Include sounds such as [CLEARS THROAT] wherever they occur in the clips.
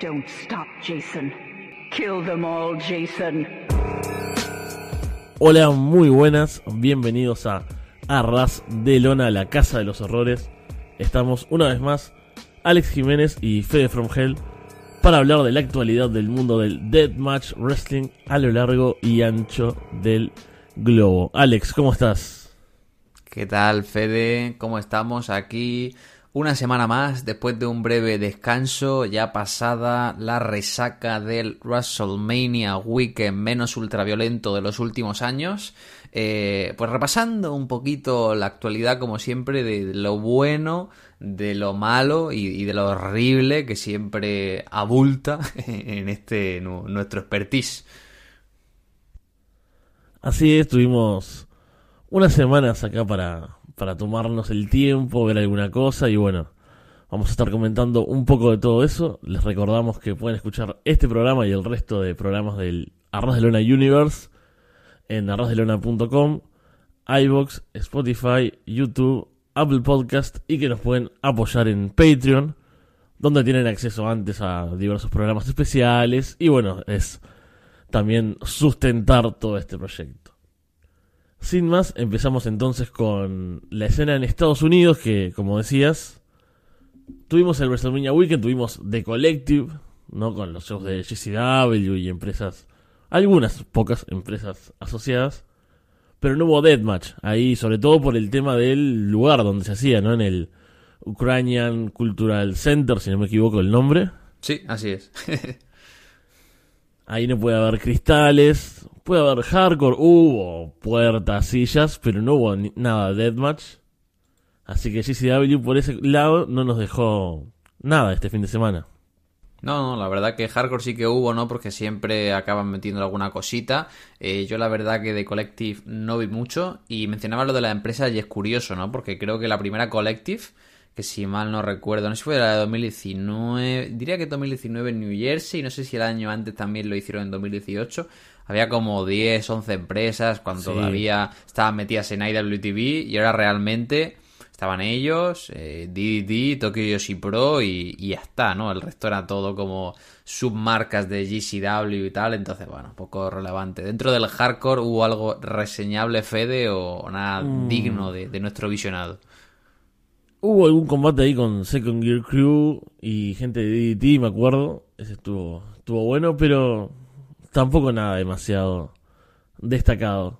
Don't stop, Jason. Kill them all, Jason. Hola, muy buenas, bienvenidos a Arras de Lona, la casa de los horrores. Estamos una vez más, Alex Jiménez y Fede From Hell, para hablar de la actualidad del mundo del Deathmatch Wrestling a lo largo y ancho del globo. Alex, ¿cómo estás? ¿Qué tal, Fede? ¿Cómo estamos aquí? Una semana más, después de un breve descanso, ya pasada la resaca del WrestleMania Weekend menos ultraviolento de los últimos años, eh, pues repasando un poquito la actualidad, como siempre, de lo bueno, de lo malo y, de lo horrible que siempre abulta [LAUGHS] en este nuestro expertise. Así es, tuvimos unas semanas acá para para tomarnos el tiempo, ver alguna cosa y bueno, vamos a estar comentando un poco de todo eso. Les recordamos que pueden escuchar este programa y el resto de programas del Arroz de Lona Universe en arrozdelona.com, iBox, Spotify, YouTube, Apple Podcast y que nos pueden apoyar en Patreon, donde tienen acceso antes a diversos programas especiales y bueno, es también sustentar todo este proyecto. Sin más, empezamos entonces con la escena en Estados Unidos, que como decías, tuvimos el WrestleMania Weekend, tuvimos The Collective, ¿no? Con los shows de GCW y empresas, algunas pocas empresas asociadas, pero no hubo Deathmatch, ahí sobre todo por el tema del lugar donde se hacía, ¿no? En el Ukrainian Cultural Center, si no me equivoco el nombre. Sí, así es. [LAUGHS] ahí no puede haber cristales, Puede haber hardcore, hubo puertas, sillas, pero no hubo nada de deathmatch. Así que GCW por ese lado no nos dejó nada este fin de semana. No, no, la verdad que hardcore sí que hubo, ¿no? Porque siempre acaban metiendo alguna cosita. Eh, yo la verdad que de Collective no vi mucho. Y mencionaba lo de la empresa y es curioso, ¿no? Porque creo que la primera Collective, que si mal no recuerdo, no sé si fue la de 2019, diría que 2019 en New Jersey, no sé si el año antes también lo hicieron en 2018 había como 10, 11 empresas cuando todavía estaban metidas en IWTV y ahora realmente estaban ellos, eh, DDT, Tokyo Yoshi Pro y, y, ya está, ¿no? El resto era todo como submarcas de GCW y tal, entonces, bueno, poco relevante. Dentro del hardcore hubo algo reseñable, Fede, o nada mm. digno de, de, nuestro visionado. Hubo algún combate ahí con Second Gear Crew y gente de DDT, me acuerdo. Ese estuvo, estuvo bueno, pero tampoco nada demasiado destacado.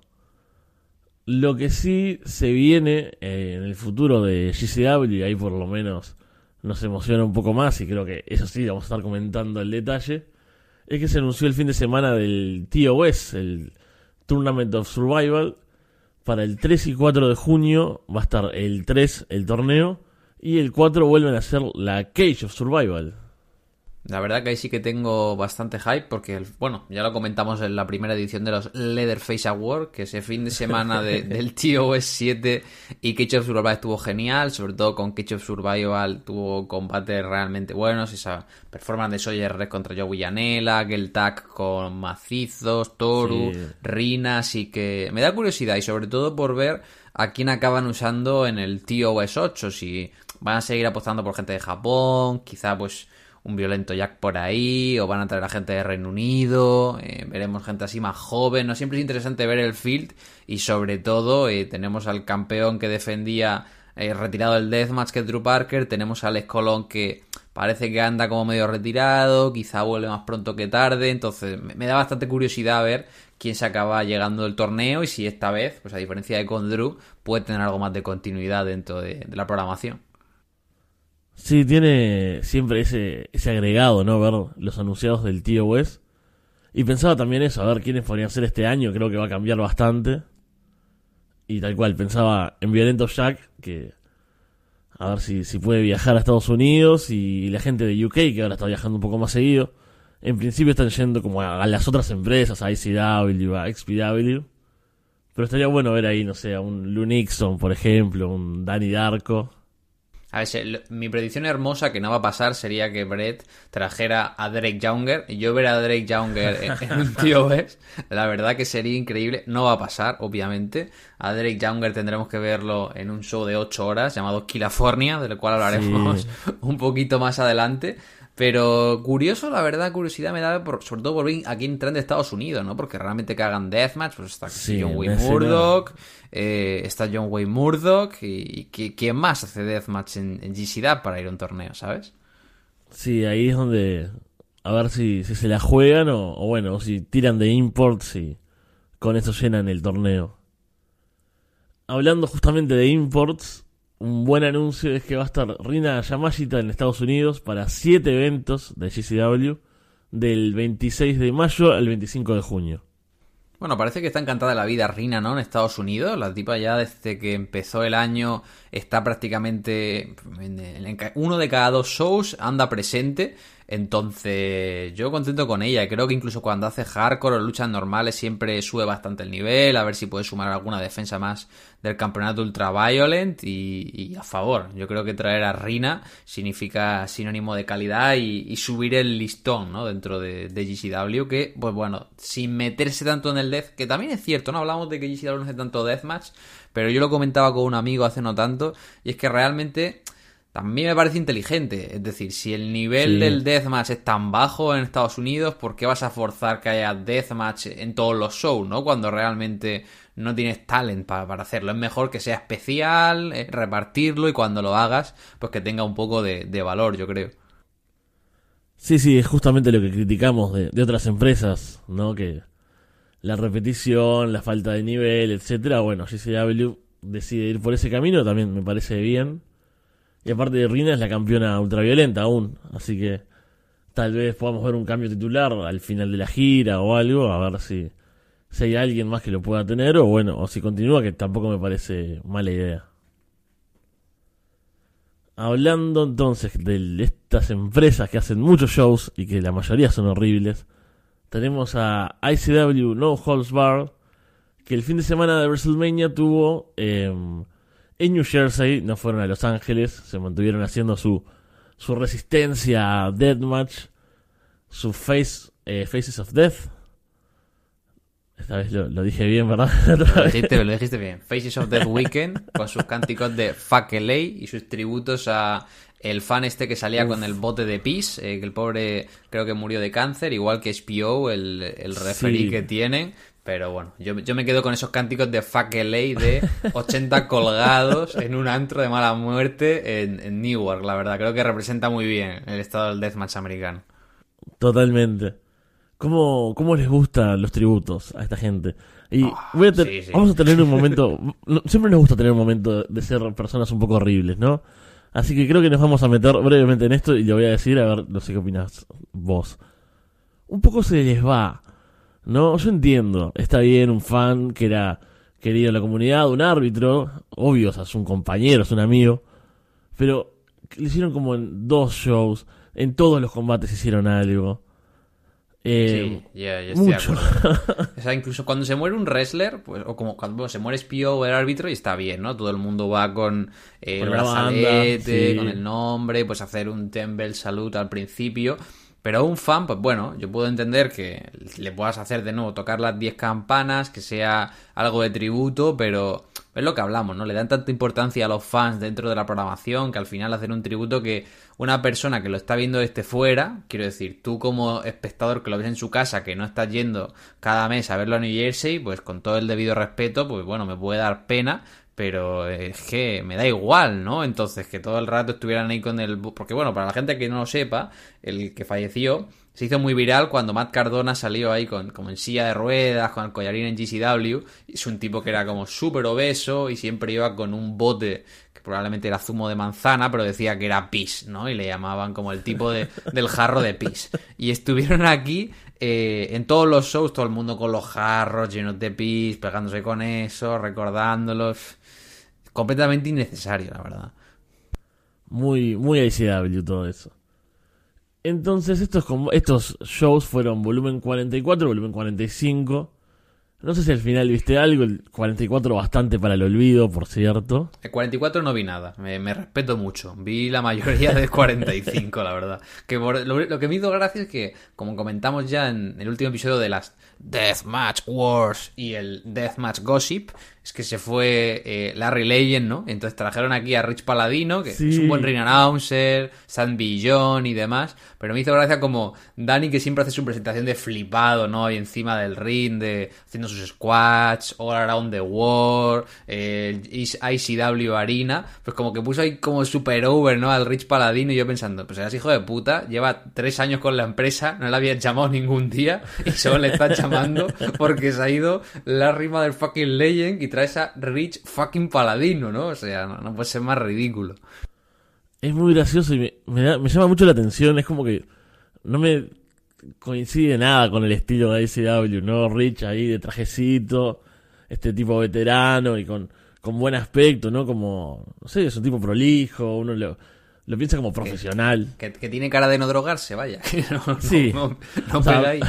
Lo que sí se viene eh, en el futuro de GCW, y ahí por lo menos nos emociona un poco más, y creo que eso sí vamos a estar comentando el detalle, es que se anunció el fin de semana del TOS, el Tournament of Survival. Para el 3 y 4 de junio va a estar el 3, el torneo, y el 4 vuelven a ser la Cage of Survival. La verdad que ahí sí que tengo bastante hype porque, bueno, ya lo comentamos en la primera edición de los Leatherface Awards, que ese fin de semana [LAUGHS] del TOS 7 y Cage of Survival estuvo genial, sobre todo con Cage of Survival tuvo combates realmente buenos, esa performance de Sawyer Red contra Joe Villanela, aquel tag con Macizos, Toru, Rina, así que me da curiosidad y sobre todo por ver a quién acaban usando en el TOS 8, si van a seguir apostando por gente de Japón, quizá pues un violento Jack por ahí, o van a traer a gente de Reino Unido, eh, veremos gente así más joven, ¿no? Siempre es interesante ver el field y sobre todo eh, tenemos al campeón que defendía eh, retirado del Deathmatch que es Drew Parker, tenemos a Alex Colón que parece que anda como medio retirado, quizá vuelve más pronto que tarde, entonces me, da bastante curiosidad ver quién se acaba llegando del torneo y si esta vez, pues a diferencia de con Drew, puede tener algo más de continuidad dentro de la programación. Sí, tiene siempre ese, ese agregado, ¿no? Ver los anunciados del tío Wes. Y pensaba también eso, a ver quiénes podrían ser este año, creo que va a cambiar bastante. Y tal cual, pensaba en Violento Jack, que a ver si, si puede viajar a Estados Unidos y la gente de UK, que ahora está viajando un poco más seguido. En principio están yendo como a, las otras empresas, a ICW, a XPW. Pero estaría bueno ver ahí, no sé, a un Lou Nixon, por ejemplo, un Danny Darko. A ver, mi predicción hermosa que no va a pasar sería que Brett trajera a Drake Younger y yo ver a Drake Younger en, un [LAUGHS] tío ¿ves? La verdad que sería increíble. No va a pasar, obviamente. A Drake Younger tendremos que verlo en un show de 8 horas llamado California, del cual hablaremos [LAUGHS] un poquito más adelante. Pero curioso, la verdad, curiosidad me da, por, sobre todo por a quién traen de Estados Unidos, ¿no? Porque realmente que hagan Deathmatch, pues está Sí, John en Wayne Murdoch, eh, está John Wayne Murdoch, y, y ¿quién más hace Deathmatch en, en GCDAP para ir a un torneo, ¿sabes? Sí, ahí es donde. A ver si, si se la juegan o, o bueno, o si tiran de imports y con eso llenan el torneo. Hablando justamente de imports, un buen anuncio es que va a estar Rina Yamashita en Estados Unidos para 7 eventos de GCW del 26 de mayo al 25 de junio. Bueno, parece que está encantada la vida Rina, ¿no? En Estados Unidos. La tipa ya desde que empezó el año está prácticamente en, en uno de cada dos shows anda presente. Entonces, yo contento con ella. Creo que incluso cuando hace hardcore o luchas normales siempre sube bastante el nivel. A ver si puede sumar alguna defensa más del campeonato ultraviolent y, y a favor. Yo creo que traer a Rina significa sinónimo de calidad y, y subir el listón, ¿no? Dentro de, de, GCW. Que, pues bueno, sin meterse tanto en el death, que también es cierto, ¿no? Hablamos de que GCW no hace tanto deathmatch, pero yo lo comentaba con un amigo hace no tanto. Y es que realmente también me parece inteligente. Es decir, si el nivel sí. del deathmatch es tan bajo en Estados Unidos, ¿por qué vas a forzar que haya deathmatch en todos los shows, no? Cuando realmente no tienes talent para, para hacerlo. Es mejor que sea especial, eh, repartirlo y cuando lo hagas, pues que tenga un poco de, de, valor, yo creo. Sí, sí, es justamente lo que criticamos de, de otras empresas, ¿no? Que la repetición, la falta de nivel, etcétera. Bueno, GCW decide ir por ese camino, también me parece bien. Y aparte Rina es la campeona ultraviolenta aún. Así que tal vez podamos ver un cambio titular al final de la gira o algo. A ver si, si hay alguien más que lo pueda tener. O bueno, o si continúa, que tampoco me parece mala idea. Hablando entonces de estas empresas que hacen muchos shows y que la mayoría son horribles. Tenemos a ICW No Holds Bar. Que el fin de semana de WrestleMania tuvo... Eh, en New Jersey, no fueron a Los Ángeles, se mantuvieron haciendo su, su resistencia a Deathmatch, su face, eh, Faces of Death. Esta vez lo, lo dije bien, ¿verdad? [LAUGHS] Lo dijiste, lo dijiste, bien. Faces of Death Weekend, con sus cánticos de Fuck LA y sus tributos a el fan este que salía Uf. con el bote de pis, eh, que el pobre creo que murió de cáncer, igual que SPO, el, el referee sí. que tienen. Pero bueno, yo, yo, me quedo con esos cánticos de fuck LA de [LAUGHS] 80 colgados en un antro de mala muerte en, en, Newark, la verdad. Creo que representa muy bien el estado del deathmatch americano. Totalmente. ¿Cómo, cómo les gustan los tributos a esta gente? Y oh, voy a sí, sí. vamos a tener un momento... [LAUGHS] siempre nos gusta tener un momento de ser personas un poco horribles, ¿no? Así que creo que nos vamos a meter brevemente en esto y le voy a decir, a ver, no sé qué opinas vos. Un poco se les va no, yo entiendo. Está bien un fan que era querido en la comunidad, un árbitro. Obvio, o sea, es un compañero, es un amigo. Pero le hicieron como en dos shows. En todos los combates hicieron algo. Eh, sí, ya, yeah, yeah, mucho. [LAUGHS] o sea, incluso cuando se muere un wrestler, pues, o como cuando se muere Spio o el árbitro, y está bien, ¿no? Todo el mundo va con eh, el brazalete, banda, sí. con el nombre, pues hacer un Temple Salute al principio. Pero a un fan, pues bueno, yo puedo entender que le puedas hacer de nuevo tocar las 10 campanas, que sea algo de tributo, pero es lo que hablamos, ¿no? Le dan tanta importancia a los fans dentro de la programación que al final hacer un tributo que una persona que lo está viendo desde fuera, quiero decir, tú como espectador que lo ves en su casa, que no estás yendo cada mes a verlo a New Jersey, pues con todo el debido respeto, pues bueno, me puede dar pena, pero es que me da igual, ¿no? Entonces, que todo el rato estuvieran ahí con el... Porque bueno, para la gente que no lo sepa, el que falleció se hizo muy viral cuando Matt Cardona salió ahí con, como en silla de ruedas, con el collarín en GCW. Es un tipo que era como súper obeso y siempre iba con un bote que probablemente era zumo de manzana, pero decía que era pis, ¿no? Y le llamaban como el tipo de, del jarro de pis. Y estuvieron aquí eh, en todos los shows, todo el mundo con los jarros llenos de pis, pegándose con eso, recordándolos completamente innecesario, la verdad. Muy, muy ICW todo eso. Entonces, estos, estos shows fueron volumen 44, volumen 45. No sé si al final viste algo, el 44 bastante para el olvido, por cierto. El 44 no vi nada, me, respeto mucho. Vi la mayoría del 45, la verdad. Que lo, lo que me hizo gracia es que, como comentamos ya en el último episodio de las Deathmatch Wars y el Deathmatch Gossip, es que se fue eh, Larry Legend, ¿no? Entonces trajeron aquí a Rich Paladino, que Sí. es un buen ring announcer, San Billon y demás, pero me hizo gracia como Dani que siempre hace su presentación de flipado, ¿no? Y encima del ring, de haciendo sus squats, all around the world, eh, ICW Arena, pues como que puso ahí como super over, ¿no? Al Rich Paladino y yo pensando, pues eras hijo de puta, lleva tres años con la empresa, no le habían llamado ningún día y solo le están [LAUGHS] llamando porque se ha ido Larry Motherfucking Legend y traes a Rich fucking Paladino, ¿no? O sea, no, no puede ser más ridículo. Es muy gracioso y me, me da- me llama mucho la atención. Es como que no me coincide nada con el estilo de ICW, ¿no? Rich ahí de trajecito, este tipo veterano y con, con buen aspecto, ¿no? Como, no sé, es un tipo prolijo, uno lo, lo piensa como profesional. Que, que tiene cara de no drogarse, vaya. [LAUGHS] No, no, Sí. No, no O sea, pega ahí.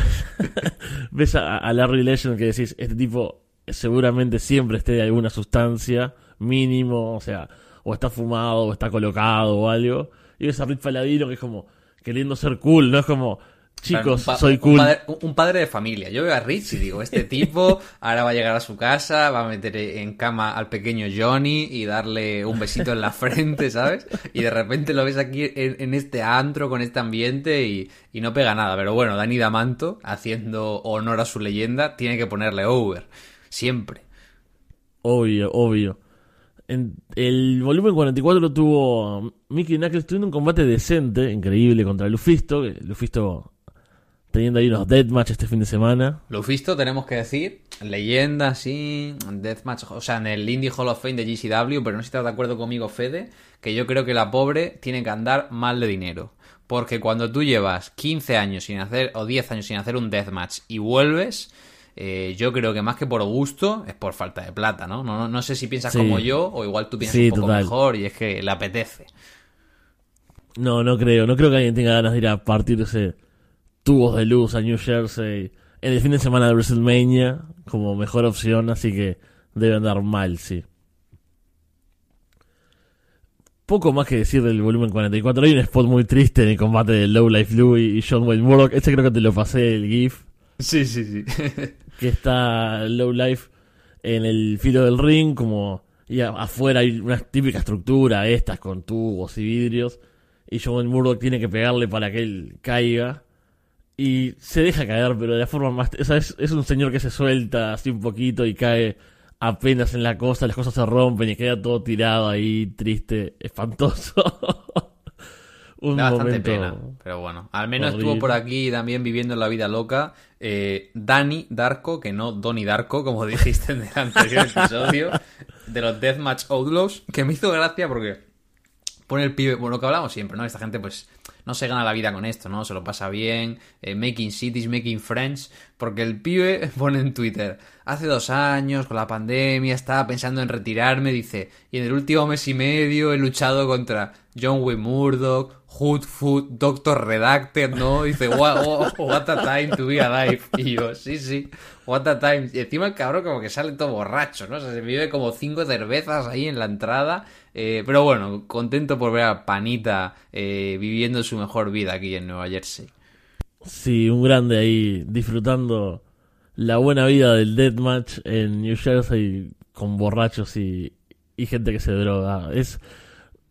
[LAUGHS] Ves a, a Larry Legend que decís, este tipo seguramente siempre esté de alguna sustancia, mínimo, o sea, o está fumado, o está colocado o algo. Y ves a Rich Paladino que es como queriendo ser cool, ¿no? Es como, chicos, Un soy un cool. padre- Un, padre de familia. Yo veo a Rich y digo, este tipo ahora va a llegar a su casa, va a meter en cama al pequeño Johnny y darle un besito en la frente, ¿sabes? Y de repente lo ves aquí en, en este antro, con este ambiente y, y no pega nada. Pero bueno, Dani Damanto, haciendo honor a su leyenda, tiene que ponerle over. Siempre. Obvio, obvio. En el volumen 44 tuvo Mickey Knuckles teniendo un combate decente, increíble contra Lufisto. que Lufisto teniendo ahí unos deathmatch este fin de semana. Lufisto, tenemos que decir, leyenda, sí, Deathmatch, o sea, en el Indie Hall of Fame de GCW, pero no sé si estás de acuerdo conmigo, Fede, que yo creo que la pobre tiene que andar mal de dinero. Porque cuando tú llevas 15 años sin hacer, o 10 años sin hacer un Deathmatch y vuelves, eh, yo creo que más que por gusto, es por falta de plata, ¿no? No, no, no sé si piensas Sí. como yo, o igual tú piensas Sí, un poco total. mejor y es que le apetece. No, no creo. No creo que alguien tenga ganas de ir a partirse tubos de luz a New Jersey en el fin de semana de WrestleMania como mejor opción, así que debe andar mal, sí. Poco más que decir del volumen 44. Hay un spot muy triste en el combate de Low Life Louie y John Wayne Murdoch. Este creo que te lo pasé el GIF. Sí, sí, sí. [LAUGHS] que está Low Life en el filo del ring, como y afuera hay una típica estructura, estas con tubos y vidrios, y John Murdoch tiene que pegarle para que él caiga, y se deja caer, pero de la forma más... O sea, es, es un señor que se suelta así un poquito y cae apenas en la cosa, las cosas se rompen y queda todo tirado ahí, triste, espantoso. [LAUGHS] un Da bastante momento... pena, pero bueno. Al menos horrible. estuvo por aquí también viviendo la vida loca eh, Dani Darko, que no Donnie Darko, como [LAUGHS] dijiste en el anterior episodio, de los Deathmatch Outlaws, que me hizo gracia porque pone el pibe, bueno, lo que hablamos siempre, ¿no? Esta gente pues no se gana la vida con esto, ¿no? Se lo pasa bien, eh, making cities, making friends, porque el pibe [LAUGHS] pone en Twitter, hace dos años, con la pandemia, estaba pensando en retirarme, dice, y en el último mes y medio he luchado contra John Wayne Murdoch, Hoodfoot, Doctor Redacted, ¿no? Dice, what, what a time to be alive. [LAUGHS] Y yo, sí, sí, what a time. Y encima el cabrón como que sale todo borracho, ¿no? O sea, se vive como cinco cervezas ahí en la entrada. Eh, pero bueno, contento por ver a Panita eh, viviendo su mejor vida aquí en Nueva Jersey. Sí, un grande ahí disfrutando la buena vida del deathmatch en New Jersey con borrachos y, gente que se droga. Es,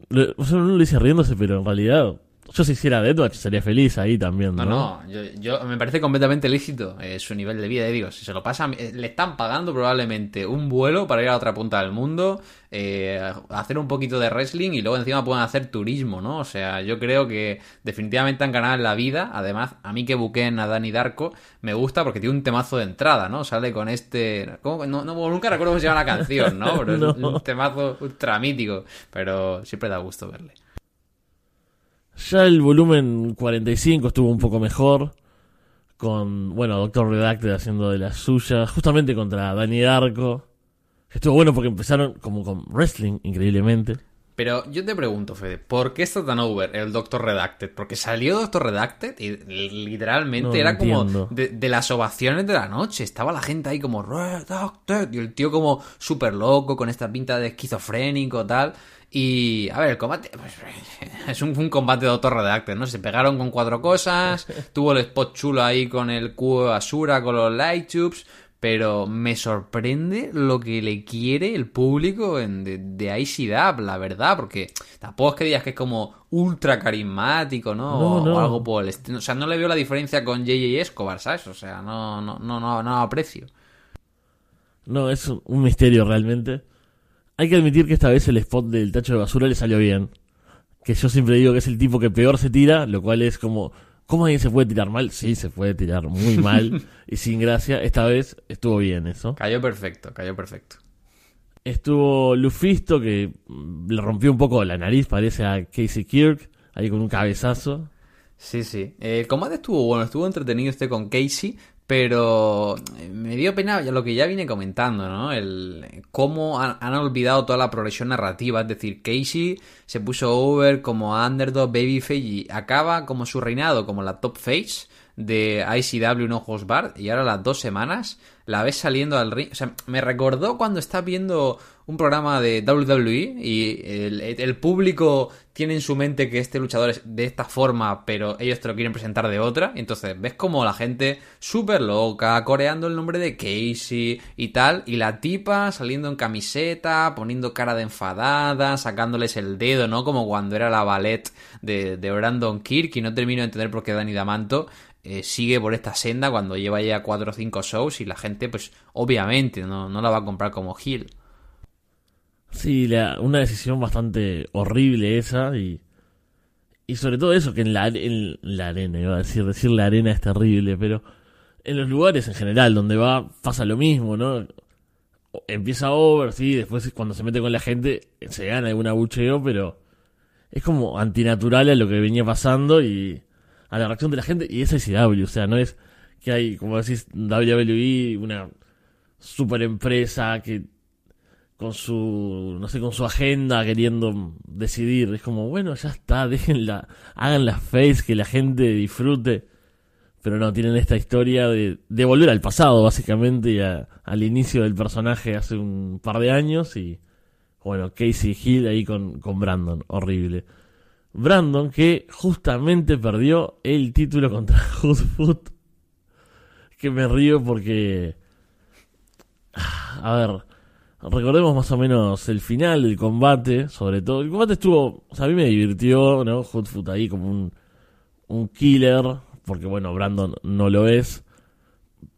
o uno lo dice riéndose, pero en realidad yo si hiciera deathmatch sería feliz ahí también, ¿no? No, no, yo, yo- me parece completamente lícito eh, su nivel de vida. Y digo, si se lo pasa, eh, le están pagando probablemente un vuelo para ir a la otra punta del mundo, eh, hacer un poquito de wrestling y luego encima pueden hacer turismo, ¿no? O sea, yo creo que definitivamente han ganado en la vida. Además, a mí que buqueen a Dani Darko me gusta porque tiene un temazo de entrada, ¿no? Sale con este. ¿cómo? No, no, nunca recuerdo cómo se llama la canción, ¿no? [LAUGHS] Pero es No. un temazo ultra mítico. Pero siempre da gusto verle. Ya el volumen 45 estuvo un poco mejor. Con, bueno, Doctor Redacted haciendo de las suyas. Justamente contra Dani Darko. Estuvo bueno porque empezaron como con wrestling, increíblemente. Pero yo te pregunto, Fede, ¿por qué está tan over el Doctor Redacted? Porque salió Doctor Redacted y literalmente No, era como de, de las ovaciones de la noche. Estaba la gente ahí como Redacted y el tío como súper loco con esta pinta de esquizofrénico tal. Y, a ver, el combate pues, [LAUGHS] es un, un combate de Doctor Redacted, ¿no? Se pegaron con cuatro cosas, [LAUGHS] tuvo el spot chulo ahí con el cubo de Asura, con los light tubes, pero me sorprende lo que le quiere el público en, de, de ICDAP, la verdad, porque tampoco es que digas que es como ultra carismático, ¿no? No, o, no. o algo por el estilo. O sea, no le veo la diferencia con JJ Escobar, ¿sabes? O sea, no, no, no, no, no aprecio. No, es un misterio realmente. Hay que admitir que esta vez el spot del tacho de basura le salió bien. Que yo siempre digo que es el tipo que peor se tira, lo cual es como, ¿cómo alguien se puede tirar mal? Sí, se puede tirar muy mal [LAUGHS] y sin gracia. Esta vez estuvo bien eso. Cayó perfecto, cayó perfecto. Estuvo Lufisto que le rompió un poco la nariz, parece a Casey Kirk, ahí con un cabezazo. Sí, sí. Eh, El combate estuvo bueno, estuvo entretenido este con Casey, pero eh, me dio pena lo que ya vine comentando, ¿no? El cómo han, han olvidado toda la progresión narrativa, es decir, Casey se puso over como underdog babyface y acaba como su reinado como la top face de ICW No Host Bar y ahora las dos semanas la ves saliendo al ring. O sea, me recordó cuando estás viendo un programa de WWE y el público tiene en su mente que este luchador es de esta forma, pero ellos te lo quieren presentar de otra. Entonces ves como la gente súper loca, coreando el nombre de Casey y tal, y la tipa saliendo en camiseta, poniendo cara de enfadada, sacándoles el dedo, ¿no? Como cuando era la ballet de, de Brandon Kirk, y no termino de entender por qué Danny Damanto eh, sigue por esta senda cuando lleva ya 4 o 5 shows y la gente, pues obviamente, no, no la va a comprar como heel. Sí, la- una decisión bastante horrible esa y, y sobre todo eso, que en la, en la arena, iba a decir, decir la arena es terrible, pero en los lugares en general donde va pasa lo mismo, ¿no? Empieza over, sí, después cuando se mete con la gente se gana algún abucheo, pero es como antinatural a lo que venía pasando y a la reacción de la gente y es ICW, o sea, no es que hay, como decís, WWE, una super empresa que con su, no sé, con su agenda queriendo decidir. Es como, bueno, ya está, [LAUGHS] déjenla, hagan las face, que la gente disfrute. Pero no, tienen esta historia de, de volver al pasado, básicamente, y a- al inicio del personaje hace un par de años. Y bueno, Casey Hill ahí con, con Brandon, horrible. Brandon que justamente perdió el título contra [LAUGHS] Hoodfoot. Que me río porque... A ver, recordemos más o menos el final del combate, sobre todo. El combate estuvo, o sea, a mí me divirtió, ¿no? Hoodfoot ahí como un, un killer, porque bueno, Brandon no lo es.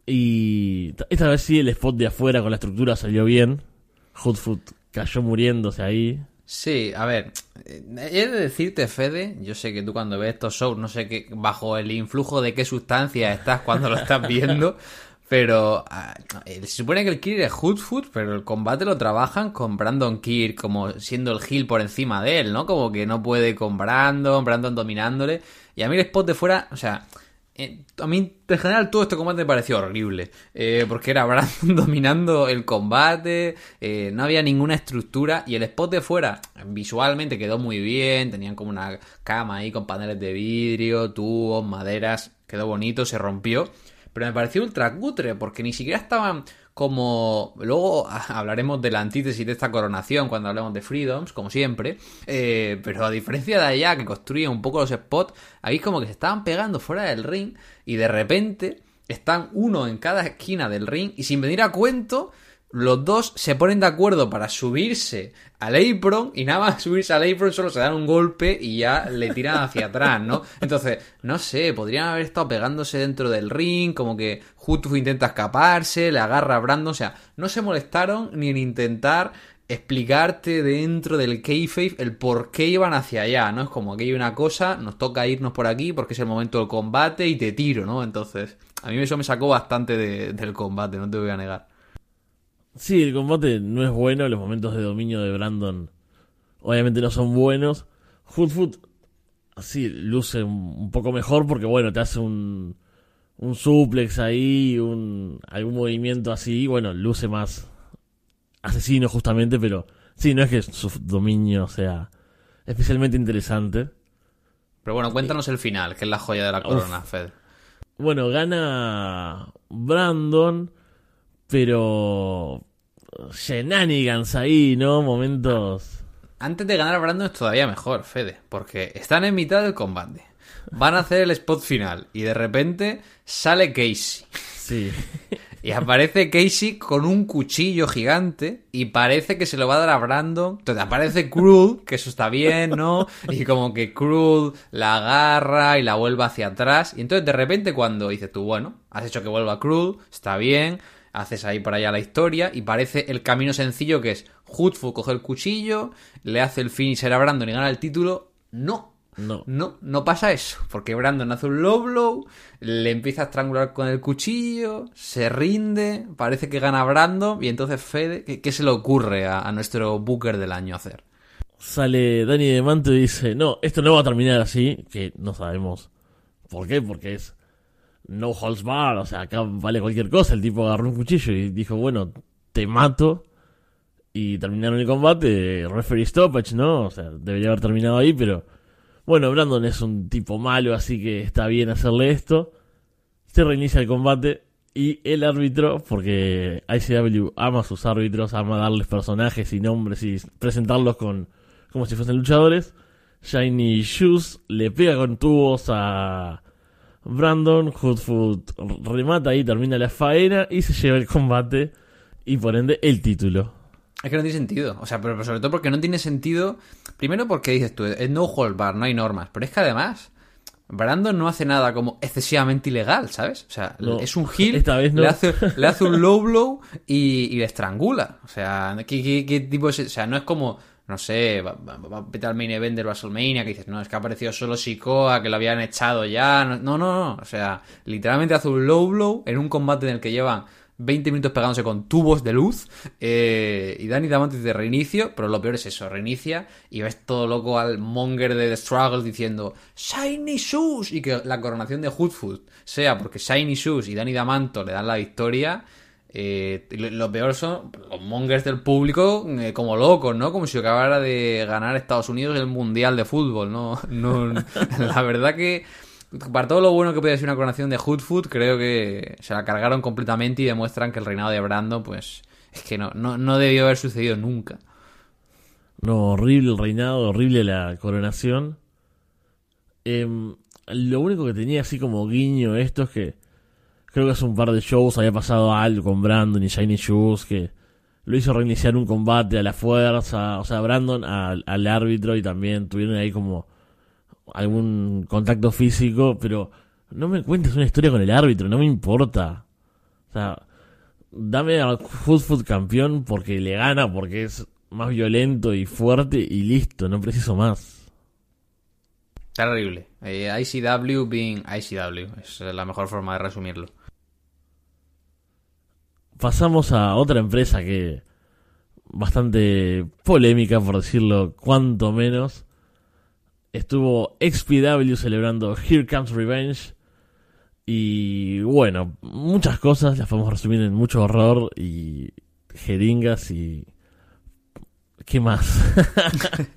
Y esta vez sí el spot de afuera con la estructura salió bien. Hoodfoot cayó muriéndose ahí. Sí, a ver, eh, he de decirte, Fede, yo sé que tú cuando ves estos shows, no sé qué, bajo el influjo de qué sustancia estás cuando lo estás viendo, [LAUGHS] pero eh, se supone que el Kirk es Hoodfoot, pero el combate lo trabajan con Brandon Kirk como siendo el heel por encima de él, ¿no? Como que no puede con Brandon, Brandon dominándole, y a mí el spot de fuera, o sea... eh, a mí, en general, todo este combate me pareció horrible. eh, porque era Brandon [LAUGHS] dominando el combate, eh, no había ninguna estructura. Y el spot de fuera, visualmente quedó muy bien. Tenían como una cama ahí con paneles de vidrio, tubos, maderas. Quedó bonito, se rompió. Pero me pareció ultra cutre, porque ni siquiera estaban como... Luego [LAUGHS] hablaremos de la antítesis de esta coronación cuando hablemos de Freedoms, como siempre. Eh, pero a diferencia de allá, que construye un poco los spots, ahí como que se estaban pegando fuera del ring y de repente están uno en cada esquina del ring y sin venir a cuento... Los dos se ponen de acuerdo para subirse al apron y nada más subirse al apron solo se dan un golpe y ya le tiran hacia atrás, ¿no? Entonces, no sé, podrían haber estado pegándose dentro del ring, como que Hutu intenta escaparse, le agarra a Brandon, o sea, no se molestaron ni en intentar explicarte dentro del kayfabe el por qué iban hacia allá, ¿no? Es como que hay una cosa, nos toca irnos por aquí porque es el momento del combate y te tiro, ¿no? Entonces, a mí eso me sacó bastante de- del combate, no te voy a negar. Sí, el combate no es bueno, los momentos de dominio de Brandon obviamente no son buenos. Hoodfoot sí luce un, poco mejor porque bueno, te hace un un suplex ahí, un algún movimiento así, bueno, luce más asesino justamente, pero Sí, no es que su dominio sea especialmente interesante. Pero bueno, cuéntanos el final, que es la joya de la corona, Fed. Bueno, gana Brandon, pero shenanigans ahí, ¿no? Momentos... Antes de ganar a Brandon es todavía mejor, Fede, porque están en mitad del combate. Van a hacer el spot final y de repente sale Casey. Sí. Y aparece Casey con un cuchillo gigante y parece que se lo va a dar a Brandon. Entonces aparece Cruel, que eso está bien, ¿no? Y como que Cruel la agarra y la vuelve hacia atrás. Y entonces de repente cuando dices tú, bueno, has hecho que vuelva Cruel, está bien, haces ahí por allá la historia y parece el camino sencillo que es Hoodfoot coge el cuchillo, le hace el finisher a Brandon y gana el título. No, No. no, no pasa eso, porque Brandon hace un low blow, le empieza a estrangular con el cuchillo, se rinde, parece que gana Brandon, y entonces Fede, ¿qué, qué se le ocurre a, a nuestro Booker del año hacer? Sale Danny de Manto y dice, no, esto no va a terminar así, que no sabemos por qué, porque es no holds bar, o sea, acá vale cualquier cosa, el tipo agarró un cuchillo y dijo, bueno, te mato, y terminaron el combate, referee stoppage, ¿no? O sea, debería haber terminado ahí, pero bueno, Brandon es un tipo malo, así que está bien hacerle esto. Se reinicia el combate y el árbitro, porque ICW ama a sus árbitros, ama darles personajes y nombres y presentarlos con como si fuesen luchadores. Shiny Shoes le pega con tubos a Brandon, Hoodfoot remata y termina la faena y se lleva el combate y por ende el título. Es que no tiene sentido. O sea, pero, pero sobre todo porque no tiene sentido. Primero porque dices tú, es no hold bar, no hay normas. Pero es que además, Brandon no hace nada como excesivamente ilegal, ¿sabes? O sea, No, es un heel, esta vez no. le, hace, le hace un low blow y, y le estrangula. O sea, ¿qué, qué, qué tipo es? O sea, no es como, no sé, va, va, va a petar el main event de WrestleMania que dices, no, es que ha aparecido solo Sikoa, que lo habían echado ya. No, no, no. O sea, literalmente hace un low blow en un combate en el que llevan 20 minutos pegándose con tubos de luz. eh, y Danny Damante dice reinicio, pero lo peor es eso, reinicia y ves todo loco al monger de The Struggle diciendo Shiny Shoes y que la coronación de Hoodfoot sea porque Shiny Shoes y Danny Damanto le dan la victoria. Eh, y lo, lo peor son los mongers del público eh, como locos, ¿no? Como si acabara de ganar Estados Unidos el Mundial de Fútbol, ¿no? [LAUGHS] no [LAUGHS] la verdad que para todo lo bueno que puede ser una coronación de Hoodfoot, creo que se la cargaron completamente y demuestran que el reinado de Brandon, pues, es que no, no, no debió haber sucedido nunca. No, horrible el reinado, horrible la coronación. Em, lo único que tenía así como guiño esto es que creo que hace un par de shows había pasado algo con Brandon y Shiny Shoes que lo hizo reiniciar un combate a la fuerza, o sea, Brandon al, al árbitro y también tuvieron ahí como algún contacto físico, pero no me cuentes una historia con el árbitro, no me importa. O sea, dame a Food campeón porque le gana, porque es más violento y fuerte y listo, no preciso más. Terrible. Eh, ICW being ICW. Es la mejor forma de resumirlo. Pasamos a otra empresa que bastante polémica, por decirlo cuanto menos. Estuvo XPW celebrando Here Comes Revenge. Y bueno, muchas cosas las podemos resumir en mucho horror y jeringas y... ¿Qué más? [LAUGHS]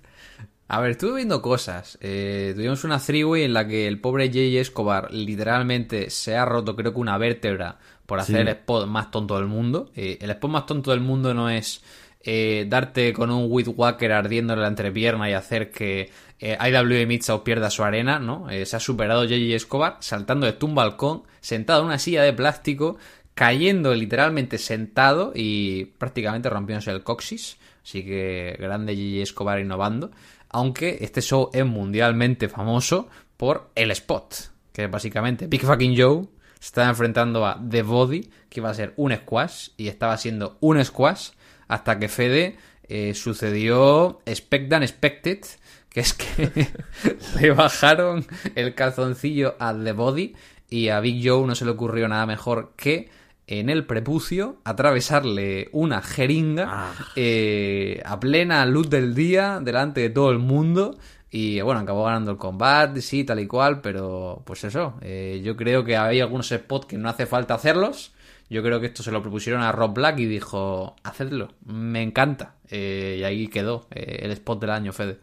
A ver, estuve viendo cosas. Eh, tuvimos una three-way en la que el pobre Jay Escobar literalmente se ha roto, creo que una vértebra por hacer Sí. el spot más tonto del mundo. Eh, el spot más tonto del mundo no es eh, darte con un Whit Walker ardiéndole la entrepierna y hacer que eh, IW Midsout pierda su arena, ¿no? Eh, se ha superado Jay Escobar saltando desde un balcón, sentado en una silla de plástico, cayendo literalmente sentado y prácticamente rompiéndose el coxis. Así que grande Gigi Escobar innovando. Aunque este show es mundialmente famoso por el spot. Que básicamente Big Fucking Joe se estaba enfrentando a The Body, que iba a ser un squash. Y estaba siendo un squash. Hasta que Fede eh, sucedió Expect and Expected. Que es que [LAUGHS] le bajaron el calzoncillo a The Body. Y a Big Joe no se le ocurrió nada mejor que en el prepucio, atravesarle una jeringa Ah. eh, a plena luz del día delante de todo el mundo. Y bueno, acabó ganando el combate, sí, tal y cual, pero pues eso. eh, yo creo que hay algunos spots que no hace falta hacerlos. Yo creo que esto se lo propusieron a Rob Black y dijo, hacedlo, me encanta. Eh, y ahí quedó el spot del año, Fede.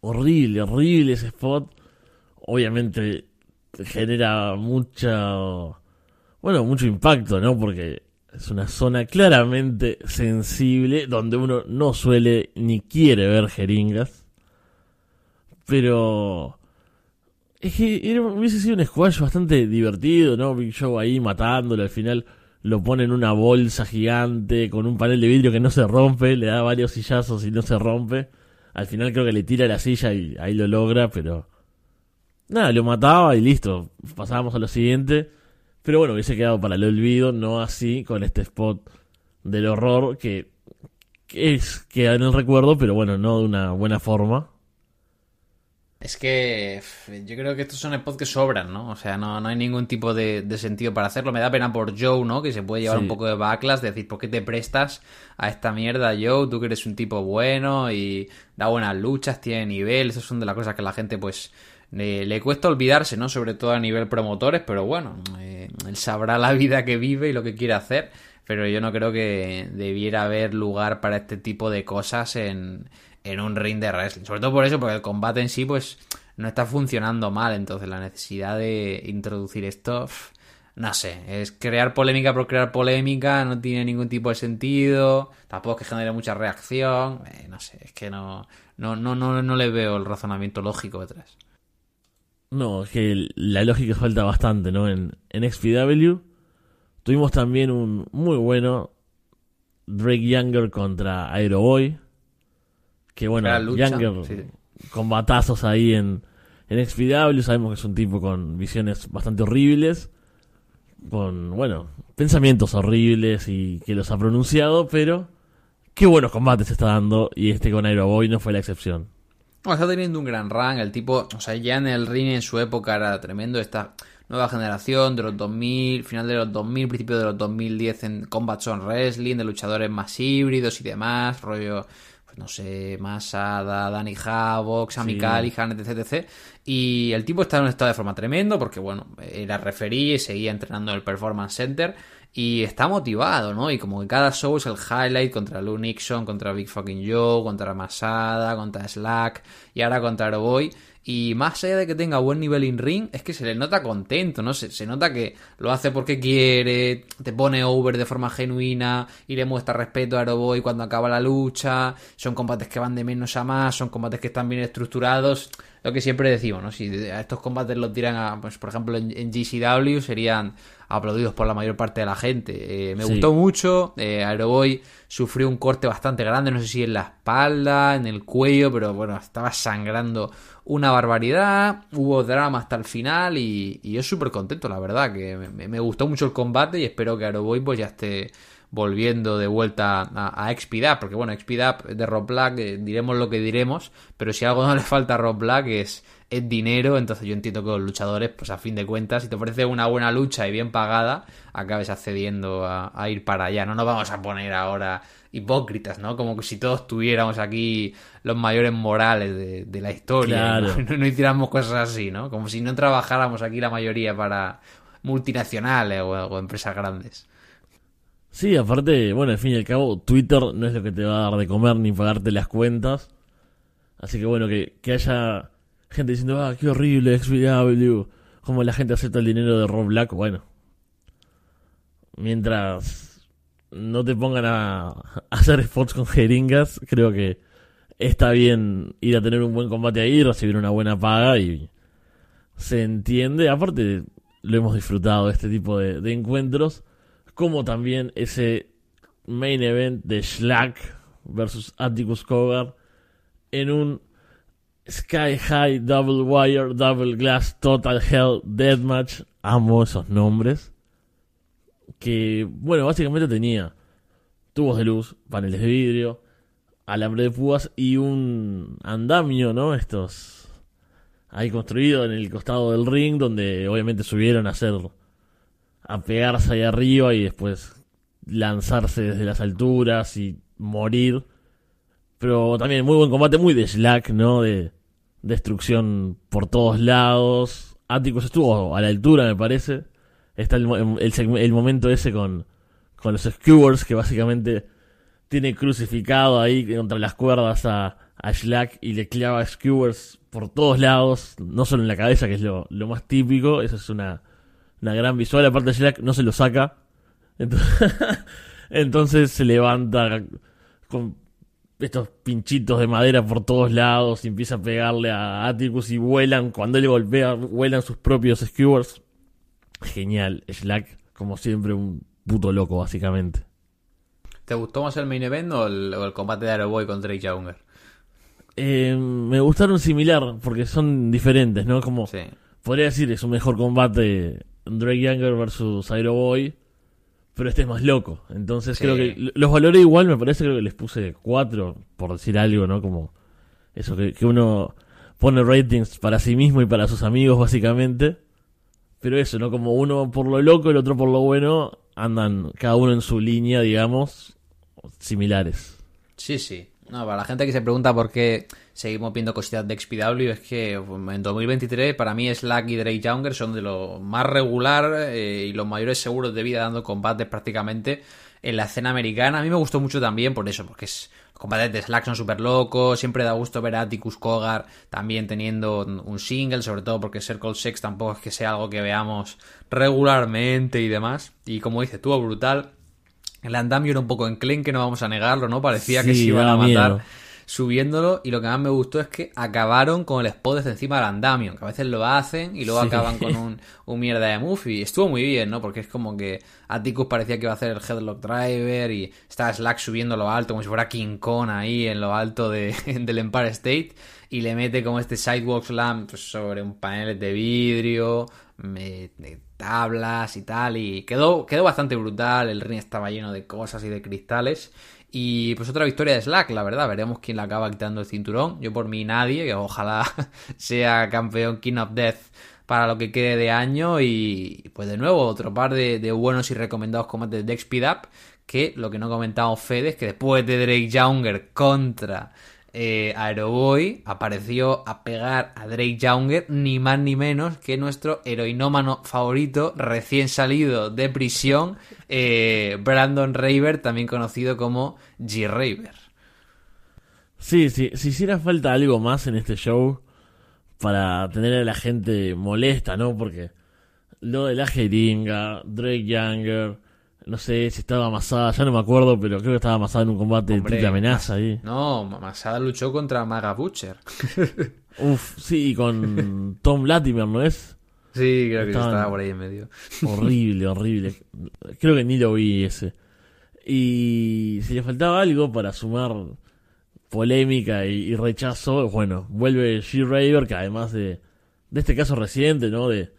Horrible, horrible ese spot. Obviamente genera mucha... Bueno, mucho impacto, ¿no? Porque es una zona claramente sensible donde uno no suele ni quiere ver jeringas. Pero es que hubiese sido un squash bastante divertido, ¿no? Big Show ahí matándolo, al final lo pone en una bolsa gigante con un panel de vidrio que no se rompe, le da varios sillazos y no se rompe. Al final creo que le tira la silla y ahí lo logra, pero... Nada, lo mataba y listo, pasábamos a lo siguiente. Pero bueno, hubiese quedado para el olvido, no así con este spot del horror que, que es, queda en el recuerdo, pero bueno, no de una buena forma. Es que yo creo que estos son spots que sobran, ¿no? O sea, no, no hay ningún tipo de, sentido para hacerlo. Me da pena por Joe, ¿no? Que se puede llevar un poco de backlash, de decir, ¿por qué te prestas a esta mierda, Joe? Tú que eres un tipo bueno y da buenas luchas, tiene nivel. Esas son de las cosas que la gente, pues, le, cuesta olvidarse, ¿no? Sobre todo a nivel promotores, pero bueno, eh, él sabrá la vida que vive y lo que quiere hacer. Pero yo no creo que debiera haber lugar para este tipo de cosas en en un ring de wrestling. Sobre todo por eso, porque el combate en sí, pues, no está funcionando mal. Entonces, la necesidad de introducir esto, no sé, es crear polémica por crear polémica, no tiene ningún tipo de sentido, tampoco es que genere mucha reacción, eh, no sé, es que no, no, no, no, no le veo el razonamiento lógico detrás. No, es que la lógica falta bastante, ¿no? En, en XPW tuvimos también un muy bueno Drake Younger contra Aeroboy que bueno, Younger con batazos ahí en, en XPW, sabemos que es un tipo con visiones bastante horribles, con, bueno, pensamientos horribles y que los ha pronunciado, pero qué buenos combates está dando y este con Aeroboy no fue la excepción. Está teniendo un gran rank, el tipo, o sea, ya en el ring en su época era tremendo, esta nueva generación de los 2000, final de los 2000, principio de los 2010 en Combat Zone Wrestling, de luchadores más híbridos y demás, rollo pues no sé, Masada, Danny Havoc, Sammy Callihan, etc, etc. Y el tipo está en un estado de forma tremendo porque, bueno, era referí y seguía entrenando en el Performance Center y está motivado, ¿no? Y como que cada show es el highlight contra Lou Nixon, contra Big Fucking Joe, contra Masada, contra Slack y ahora contra Aeroboy. Y más allá de que tenga buen nivel in ring, es que se le nota contento, ¿no? Se, se, nota que lo hace porque quiere, te pone over de forma genuina y le muestra respeto a Aeroboy cuando acaba la lucha. Son combates que van de menos a más, son combates que están bien estructurados. Lo que siempre decimos, ¿no? Si a estos combates los tiran a, pues por ejemplo en, en GCW serían aplaudidos por la mayor parte de la gente. Eh, me gustó mucho. Eh, Aeroboy sufrió un corte bastante grande, no sé si en la espalda, en el cuello, pero bueno, estaba sangrando una barbaridad. Hubo drama hasta el final y, yo súper contento, la verdad, que me, gustó mucho el combate y espero que Aeroboy pues ya esté volviendo de vuelta a, a porque bueno, XPDAP de Rob Black, eh, diremos lo que diremos, pero si algo no [LAUGHS] le falta a Rob Black es es dinero, entonces yo entiendo que los luchadores, pues a fin de cuentas, si te ofrece una buena lucha y bien pagada, acabes accediendo a, ir para allá. No nos vamos a poner ahora hipócritas, ¿no? Como que si todos tuviéramos aquí los mayores morales de, la historia, [LAUGHS] ¿no? hiciéramos cosas así, ¿no? Como si no trabajáramos aquí la mayoría para multinacionales o, empresas grandes. Sí, aparte, bueno, al fin y al cabo, Twitter no es lo que te va a dar de comer ni pagarte las cuentas. Así que bueno, que, haya gente diciendo, ah, qué horrible, XPW, como la gente acepta el dinero de Rob Black, bueno. Mientras no te pongan a, hacer spots con jeringas, creo que está bien ir a tener un buen combate ahí, recibir una buena paga y se entiende. Aparte, lo hemos disfrutado este tipo de encuentros, como también ese main event de Slack versus Atticus Cogar en un Sky High, Double Wire, Double Glass, Total Hell, Deathmatch. Amo esos nombres. Que, bueno, básicamente tenía tubos de luz, paneles de vidrio, alambre de púas y un andamio, ¿no? Estos ahí construido en el costado del ring, donde obviamente subieron a hacer, a pegarse ahí arriba y después lanzarse desde las alturas y morir. Pero también muy buen combate, muy de Slack, ¿no? De destrucción por todos lados. Atticus estuvo a la altura, me parece. está el, el el momento ese con, con los skewers que básicamente tiene crucificado ahí contra las cuerdas a, a Slack y le clava skewers por todos lados, no solo en la cabeza, que es lo, lo más típico, eso es una, una gran visual, aparte Slack no se lo saca, entonces, [LAUGHS] entonces se levanta con estos pinchitos de madera por todos lados y empieza a pegarle a Atticus y vuelan, cuando él golpea, vuelan sus propios skewers. Genial, Slack, como siempre, un puto loco, básicamente. ¿Te gustó más el main event o el, o el combate de Aeroboy con Drake Younger? Eh, me gustaron similar, porque son diferentes, ¿no? Como, Sí. podría decir, es un mejor combate Drake Younger versus Aeroboy, pero este es más loco. Entonces Sí. creo que los valoré igual, me parece, creo que les puse 4, por decir algo, ¿no? Como eso que, que uno pone ratings para sí mismo y para sus amigos, básicamente. Pero eso, ¿no? Como uno por lo loco, el otro por lo bueno, andan cada uno en su línea, digamos, similares. Sí, sí. No, para la gente que se pregunta por qué seguimos viendo cositas de XPW, es que en 2023 para mí Slack y Drake Younger son de lo más regular eh, y los mayores seguros de vida dando combates prácticamente en la escena americana. A mí me gustó mucho también por eso, porque es, los combates de Slack son súper locos, siempre da gusto ver a Atticus Kogar también teniendo un single, sobre todo porque Circle Sex tampoco es que sea algo que veamos regularmente y demás. Y como dice, estuvo brutal. El andamio era un poco enclenque, no vamos a negarlo, ¿no? Parecía que se iban a matar miedo. subiéndolo. Y lo que más me gustó es que acabaron con el spot desde encima del andamio, que a veces lo hacen y luego Sí. acaban con [LAUGHS] un, un mierda de move. Y estuvo muy bien, ¿no? Porque es como que Atticus parecía que iba a hacer el headlock driver y estaba Slack subiendo lo alto, como si fuera King Kong ahí en lo alto de, [LAUGHS] del Empire State. Y le mete como este sidewalk slam pues, sobre un panel de vidrio, me- tablas y tal. Y quedó, quedó bastante brutal. El ring estaba lleno de cosas y de cristales. Y pues otra victoria de Slack, la verdad. Veremos quién le acaba quitando el cinturón. Yo por mí nadie, que ojalá [LAUGHS] sea campeón King of Death para lo que quede de año. Y pues de nuevo, otro par de, de buenos y recomendados combates de Speed Up. Que lo que no comentamos Fede es que después de Drake Younger contra eh, Aeroboy apareció a pegar a Drake Younger ni más ni menos que nuestro heroinómano favorito recién salido de prisión [LAUGHS] eh, Brandon Raver también conocido como G Raver Sí, sí, si hiciera falta algo más en este show para tener a la gente molesta, ¿no? Porque lo de la jeringa, Drake Younger, no sé si estaba amasada, ya no me acuerdo, pero creo que estaba amasada en un combate de Hombre, amenaza ahí. no Masada luchó contra Maga Butcher [LAUGHS] Uf, sí, y con Tom Latimer, ¿no es? sí creo que estaba por ahí en medio Horrible, [LAUGHS] horrible. Creo que ni lo vi ese. Y si le faltaba algo para sumar polémica y, y rechazo, bueno, vuelve G. Raver, que además de, de este caso reciente, ¿no? De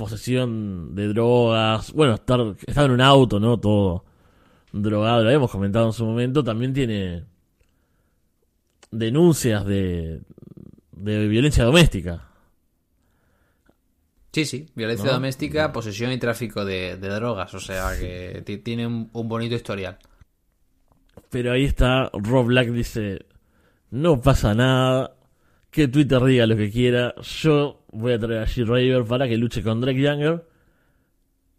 posesión de drogas, bueno, estar, estaba en un auto, ¿no? Todo drogado, lo habíamos comentado en su momento, también tiene denuncias de, de violencia doméstica. Sí, sí, violencia ¿No? doméstica, posesión y tráfico de, de drogas, o sea que ti- tiene un, un bonito historial. Pero ahí está, Rob Black dice, no pasa nada, que Twitter diga lo que quiera, yo voy a traer a G. Raver para que luche con Drake Younger.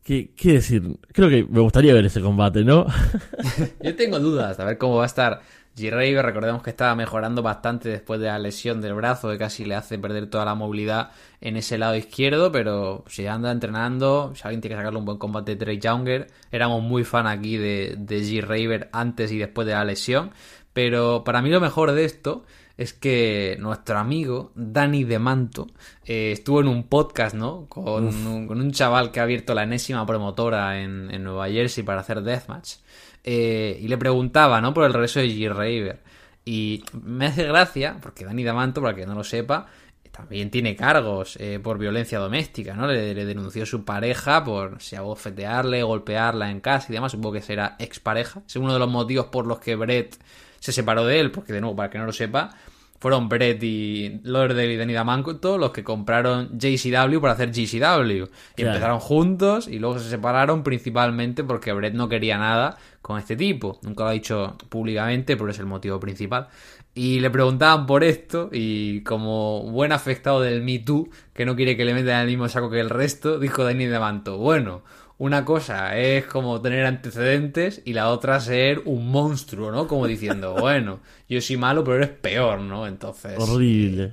¿Qué, ¿Qué decir? Creo que me gustaría ver ese combate, ¿no? [LAUGHS] Yo tengo dudas de ver cómo va a estar G. Raver. Recordemos que estaba mejorando bastante después de la lesión del brazo, que casi le hace perder toda la movilidad en ese lado izquierdo. Pero si anda entrenando, si alguien tiene que sacarle un buen combate de Drake Younger, éramos muy fan aquí de, de G. Raver antes y después de la lesión. Pero para mí lo mejor de esto es que nuestro amigo Dani De Manto eh, estuvo en un podcast, ¿no? Con un, con un chaval que ha abierto la enésima promotora en, en Nueva Jersey para hacer Deathmatch. Eh, y le preguntaba, ¿no? Por el regreso de G. Raver. Y me hace gracia, porque Dani De Manto, para que no lo sepa, también tiene cargos eh, por violencia doméstica, ¿no? Le, le denunció su pareja por si abofetearle, golpearla en casa y demás. Supongo que será expareja. Es uno de los motivos por los que Brett se separó de él, porque de nuevo, para que no lo sepa, fueron Brett y Lauderdale y Danny Damanto los que compraron JCW para hacer GCW. Y Claro. empezaron juntos y luego se separaron principalmente porque Brett no quería nada con este tipo. Nunca lo ha dicho públicamente, pero es el motivo principal. Y le preguntaban por esto y como buen afectado del Me Too, que no quiere que le metan en el mismo saco que el resto, dijo Danny Manto, bueno, una cosa es como tener antecedentes y la otra ser un monstruo, ¿no? Como diciendo, [LAUGHS] bueno, yo soy malo, pero eres peor, ¿no? Entonces... Horrible.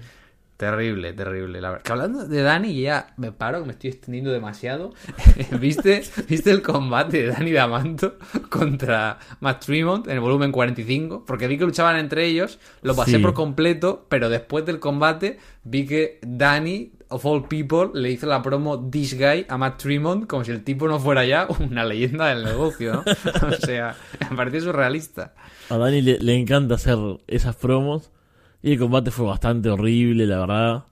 Terrible, terrible. La verdad. Que hablando de Dani, ya me paro, que me estoy extendiendo demasiado. [LAUGHS] ¿Viste, ¿Viste el combate de Dani Damanto contra Matt Tremont en el volumen 45? Porque vi que luchaban entre ellos, lo pasé Sí. por completo, pero después del combate vi que Dani, of all people, le hizo la promo This Guy a Matt Tremont como si el tipo no fuera ya una leyenda del negocio, ¿no? [LAUGHS] o sea, me pareció surrealista. A Dani le, le encanta hacer esas promos. Y el combate fue bastante horrible, la verdad.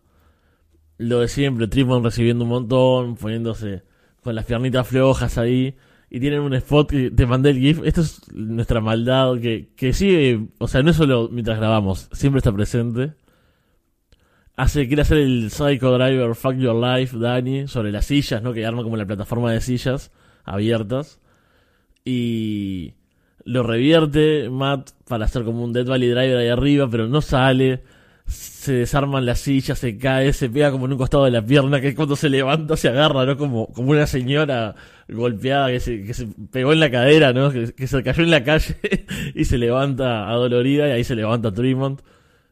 Lo de siempre, Tremont recibiendo un montón, poniéndose con las piernitas flojas ahí. Y tienen un spot que te mandé el GIF. Esto es nuestra maldad que, que sigue, o sea, no es solo mientras grabamos, siempre está presente. Hace, quiere hacer el Psycho Driver Fuck Your Life, Dani, sobre las sillas, ¿no? Que arma como la plataforma de sillas abiertas. Y lo revierte Matt para hacer como un Dead Valley Driver ahí arriba, pero no sale. Se desarman las sillas, se cae, se pega como en un costado de la pierna, que cuando se levanta se agarra, ¿no? Como, como una señora golpeada que se, pegó en la cadera, ¿no? Que, que se cayó en la calle [LAUGHS] y se levanta adolorida y ahí se levanta Tremont.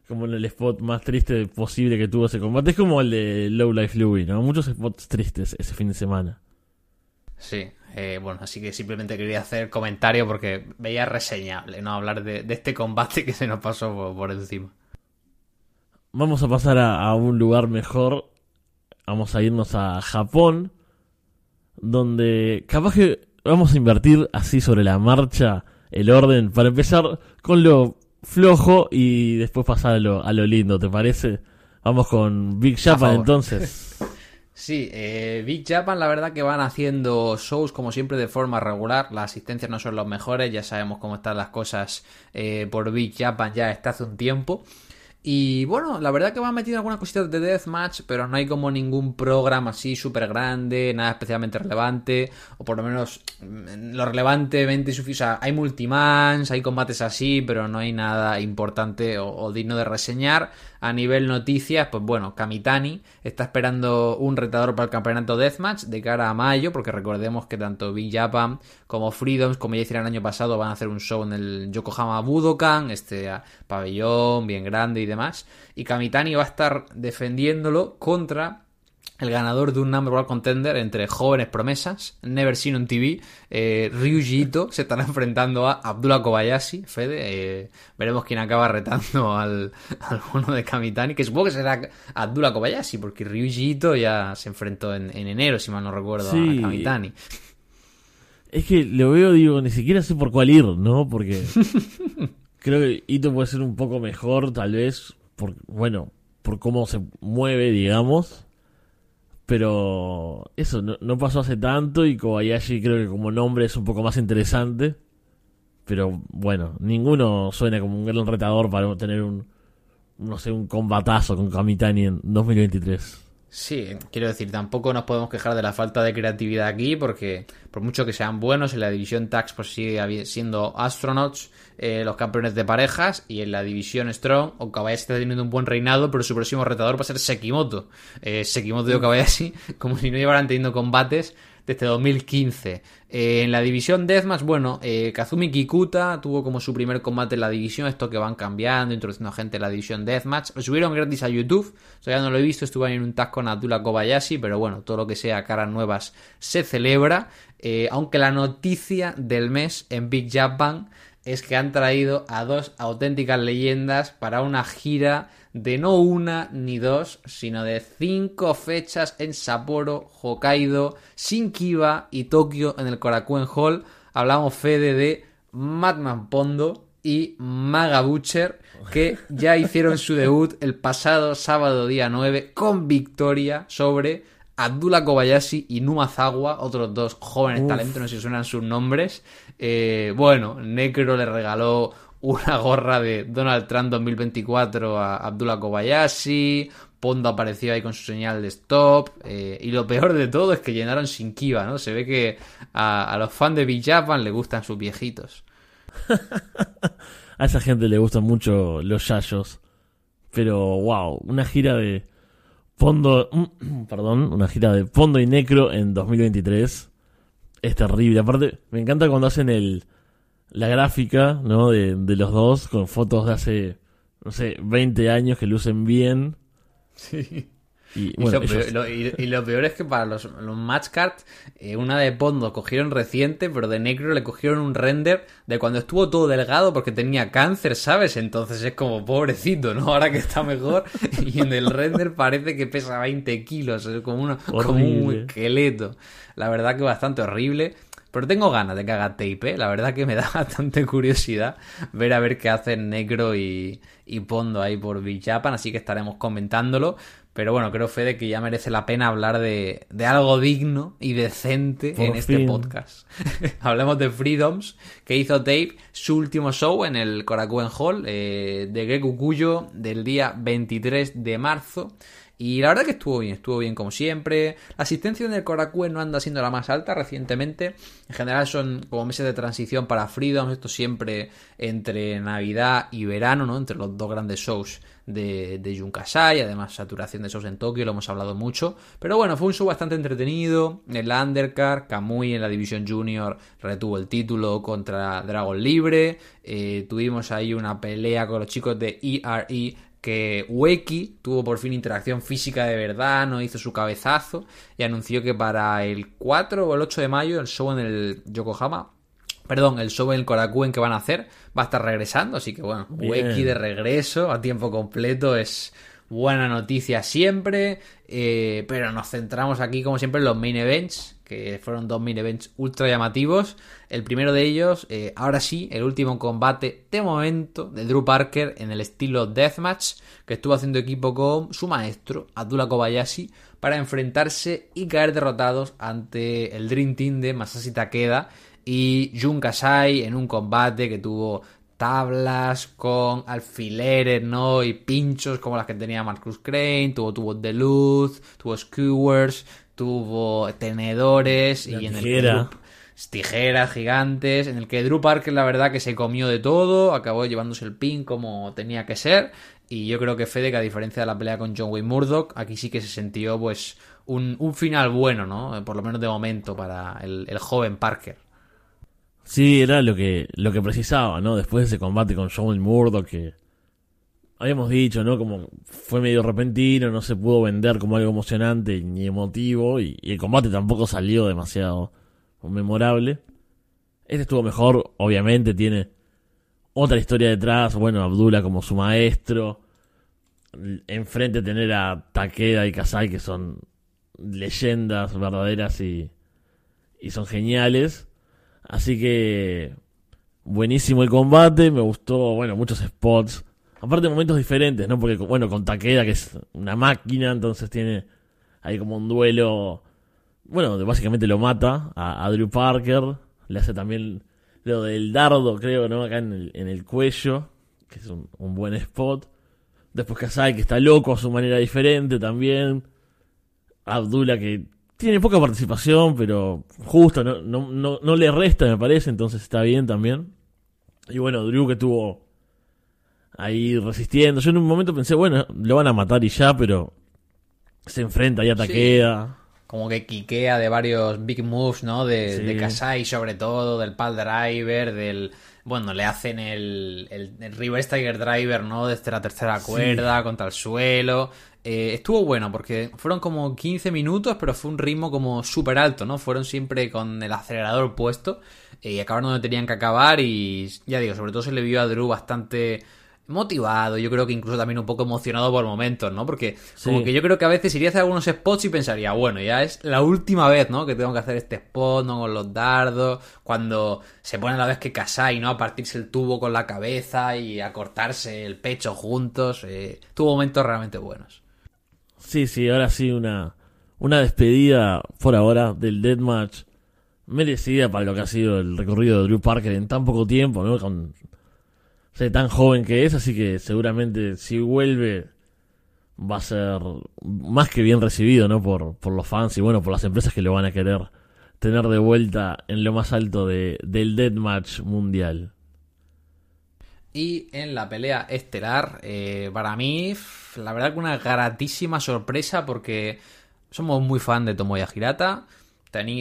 Como en el spot más triste posible que tuvo ese combate. Es como el de Low Life Louie, ¿no? Muchos spots tristes ese fin de semana. Sí, eh, bueno, así que simplemente quería hacer comentario porque veía reseñable, ¿no? Hablar de, de este combate [LAUGHS] que se nos pasó por, por encima. Vamos a pasar a, a un lugar mejor. Vamos a irnos a Japón. Donde capaz que vamos a invertir así sobre la marcha el orden. Para empezar con lo flojo y después pasar a lo, a lo lindo, ¿te parece? Vamos con Big Japan entonces. [LAUGHS] Sí, eh, Big Japan la verdad que van haciendo shows como siempre de forma regular, las asistencias no son los mejores, ya sabemos cómo están las cosas eh, por Big Japan ya está hace un tiempo. Y bueno, la verdad que van metiendo algunas cositas de Deathmatch, pero no hay como ningún programa así súper grande, nada especialmente relevante, o por lo menos mm, lo relevantemente suficiente. O sea, hay multimans, hay combates así, pero no hay nada importante o digno de reseñar. A nivel noticias, pues bueno, Kamitani está esperando un retador para el campeonato Deathmatch de cara a mayo, porque recordemos que tanto Big Japan como Freedoms, como ya hicieron el año pasado, van a hacer un show en el Yokohama Budokan, este ah, pabellón bien grande y demás. Y Kamitani va a estar defendiéndolo contra el ganador de un number one contender entre jóvenes promesas, Never Seen on TV, eh, Ryuji Ito se estará enfrentando a Abdullah Kobayashi, Fede, eh, veremos quién acaba retando al, [LAUGHS] al mono de Kamitani, que supongo que será Abdullah Kobayashi, porque Ryuji Ito ya se enfrentó en, en enero, si mal no recuerdo, Sí. a Kamitani. Es que lo veo, digo, ni siquiera sé por cuál ir, ¿no? Porque [LAUGHS] creo que Ito puede ser un poco mejor, tal vez, por, bueno, por cómo se mueve, digamos. Pero eso, no, no pasó hace tanto y Kobayashi creo que como nombre es un poco más interesante. Pero bueno, ninguno suena como un gran retador para tener un, no sé, un combatazo con Kamitani en 2023. Sí, quiero decir, tampoco nos podemos quejar de la falta de creatividad aquí, porque por mucho que sean buenos, en la división Tax pues sigue siendo Astronauts eh, los campeones de parejas, y en la división Strong, Okabayashi está teniendo un buen reinado, pero su próximo retador va a ser Sekimoto. Eh, Sekimoto y Okabayashi, [LAUGHS] como si no llevaran teniendo combates desde 2015. Eh, en la división Deathmatch, bueno, eh, Kazumi Kikuta tuvo como su primer combate en la división, esto que van cambiando, introduciendo gente en la división Deathmatch. Lo subieron gratis a YouTube, todavía no lo he visto, estuve en un tag con Abdullah Kobayashi, pero bueno, todo lo que sea caras nuevas se celebra. Eh, aunque la noticia del mes en Big Japan es que han traído a dos auténticas leyendas para una gira de no una ni dos, sino de cinco fechas en Sapporo, Hokkaido, Shinkiba y Tokio en el Korakuen Hall. Hablamos Fede de Madman Pondo y Maga Butcher, que ya hicieron su debut el pasado sábado día 9 con victoria sobre Abdullah Kobayashi y Numazawa, otros dos jóvenes Uf. talentos, no sé si suenan sus nombres. Eh, bueno, Necro le regaló una gorra de Donald Trump 2024 a Abdullah Kobayashi. Pondo apareció ahí con su señal de stop. eh, y lo peor de todo es que llenaron Shinkiba, ¿no? Se ve que a, los fans de Big le gustan sus viejitos. [LAUGHS] a esa gente le gustan mucho los yayos. Pero wow, una gira de fondo, [CLEARS THROAT] perdón, una gira de fondo y necro en 2023 es terrible. Aparte, me encanta cuando hacen el la gráfica, ¿no? De, de los dos con fotos de hace, no sé, 20 años que lucen bien. Sí. Y, Y, bueno, lo, ellos- peor, lo- y- y lo peor es que para los, los match cards, eh, una de Pondo cogieron reciente, pero de Necro le cogieron un render de cuando estuvo todo delgado porque tenía cáncer, ¿sabes? Entonces es como pobrecito, ¿no? Ahora que está mejor. [LAUGHS] Y en el render parece que pesa 20 kilos, es como, una, como un esqueleto. La verdad que bastante horrible. Pero tengo ganas de que haga tape, ¿eh? La verdad que me da [LAUGHS] bastante curiosidad ver a ver qué hacen Necro y, y Pondo ahí por Big Japan, así que estaremos comentándolo. Pero bueno, creo, Fede, que ya merece la pena hablar de, de algo digno y decente Por en este podcast. [LAUGHS] Hablemos de Freedoms, que hizo Tape su último show en el Korakuen Hall eh, de Gekukuyo del día 23 de marzo. Y la verdad que estuvo bien, estuvo bien como siempre. La asistencia en el Korakuen no anda siendo la más alta recientemente. En general son como meses de transición para Freedom, esto siempre entre Navidad y verano, ¿no? Entre los dos grandes shows de, de Junkasai, además saturación de shows en Tokio, lo hemos hablado mucho. Pero bueno, fue un show bastante entretenido. El Undercard, Kamui en la división junior retuvo el título contra Dragon Libre. Eh, tuvimos ahí una pelea con los chicos de ERE que Weki tuvo por fin interacción física de verdad, no hizo su cabezazo y anunció que para el 4 o el 8 de mayo el show en el Yokohama, perdón, el show en el Korakuen que van a hacer va a estar regresando, así que bueno, Bien. Weki de regreso a tiempo completo es buena noticia siempre, eh, pero nos centramos aquí como siempre en los main events, que fueron dos main events ultra llamativos. El primero de ellos, eh, ahora sí, el último combate de momento de Drew Parker en el estilo Deathmatch, que estuvo haciendo equipo con su maestro, Abdullah Kobayashi, para enfrentarse y caer derrotados ante el Dream Team de Masashi Takeda y Jun Kasai en un combate que tuvo tablas con alfileres, ¿no? Y pinchos como las que tenía Marcus Crane, tuvo tubos de luz, tuvo skewers, tuvo tenedores La y en el tijera. que Drew- tijeras gigantes, en el que Drew Parker la verdad que se comió de todo, acabó llevándose el pin como tenía que ser, y yo creo que Fede, que a diferencia de la pelea con John Wayne Murdoch, aquí sí que se sintió pues un, un final bueno, ¿no? Por lo menos de momento para el, el joven Parker. Sí, era lo que, lo que precisaba, ¿no? Después de ese combate con Joel Murdoch que habíamos dicho, ¿no? Como fue medio repentino, no se pudo vender como algo emocionante ni emotivo y, el combate tampoco salió demasiado memorable. Este estuvo mejor, obviamente tiene otra historia detrás, bueno, Abdullah como su maestro, enfrente tener a Takeda y Kasai que son leyendas verdaderas y, y son geniales. Así que buenísimo el combate, me gustó, bueno, muchos spots. Aparte momentos diferentes, ¿no? Porque, bueno, con Takeda, que es una máquina, entonces tiene ahí como un duelo, bueno, básicamente lo mata a, Drew Parker, le hace también lo del dardo, creo, ¿no? Acá en el, cuello, que es un, buen spot. Después Kasai, que está loco a su manera diferente también. Abdullah, que tiene poca participación, pero justo, no, no, no le resta, me parece, entonces está bien también. Y bueno, Drew que tuvo ahí resistiendo. Yo en un momento pensé, bueno, lo van a matar y ya, pero se enfrenta ahí a Takeda. como que quiquea de varios big moves, ¿no? De, Sí. de Kasai sobre todo, del pal driver, del... Bueno, le hacen el, el, el reverse tiger driver, ¿no? Desde la tercera Sí. cuerda, contra el suelo. Eh, estuvo bueno porque fueron como 15 minutos, pero fue un ritmo como súper alto, ¿no? Fueron siempre con el acelerador puesto eh, y acabaron donde tenían que acabar y ya digo, sobre todo se le vio a Drew bastante motivado, yo creo que incluso también un poco emocionado por momentos, ¿no? Porque como que yo creo que a veces iría a hacer algunos spots y pensaría, bueno, ya es la última vez, ¿no? Que tengo que hacer este spot, ¿no? Con los dardos, cuando se pone a la vez que Kasai, ¿no? A partirse el tubo con la cabeza y a cortarse el pecho juntos, eh, tuvo momentos realmente buenos. Sí, sí, ahora sí, una, una despedida por ahora del Deathmatch merecida para lo que ha sido el recorrido de Drew Parker en tan poco tiempo, ¿no? Con ser tan joven que es, así que seguramente si vuelve va a ser más que bien recibido, ¿no? Por, por los fans y bueno, por las empresas que lo van a querer tener de vuelta en lo más alto de, del Deathmatch mundial. Y en la pelea estelar, eh, para mí, la verdad que una gratísima sorpresa porque somos muy fan de Tomoya Hirata.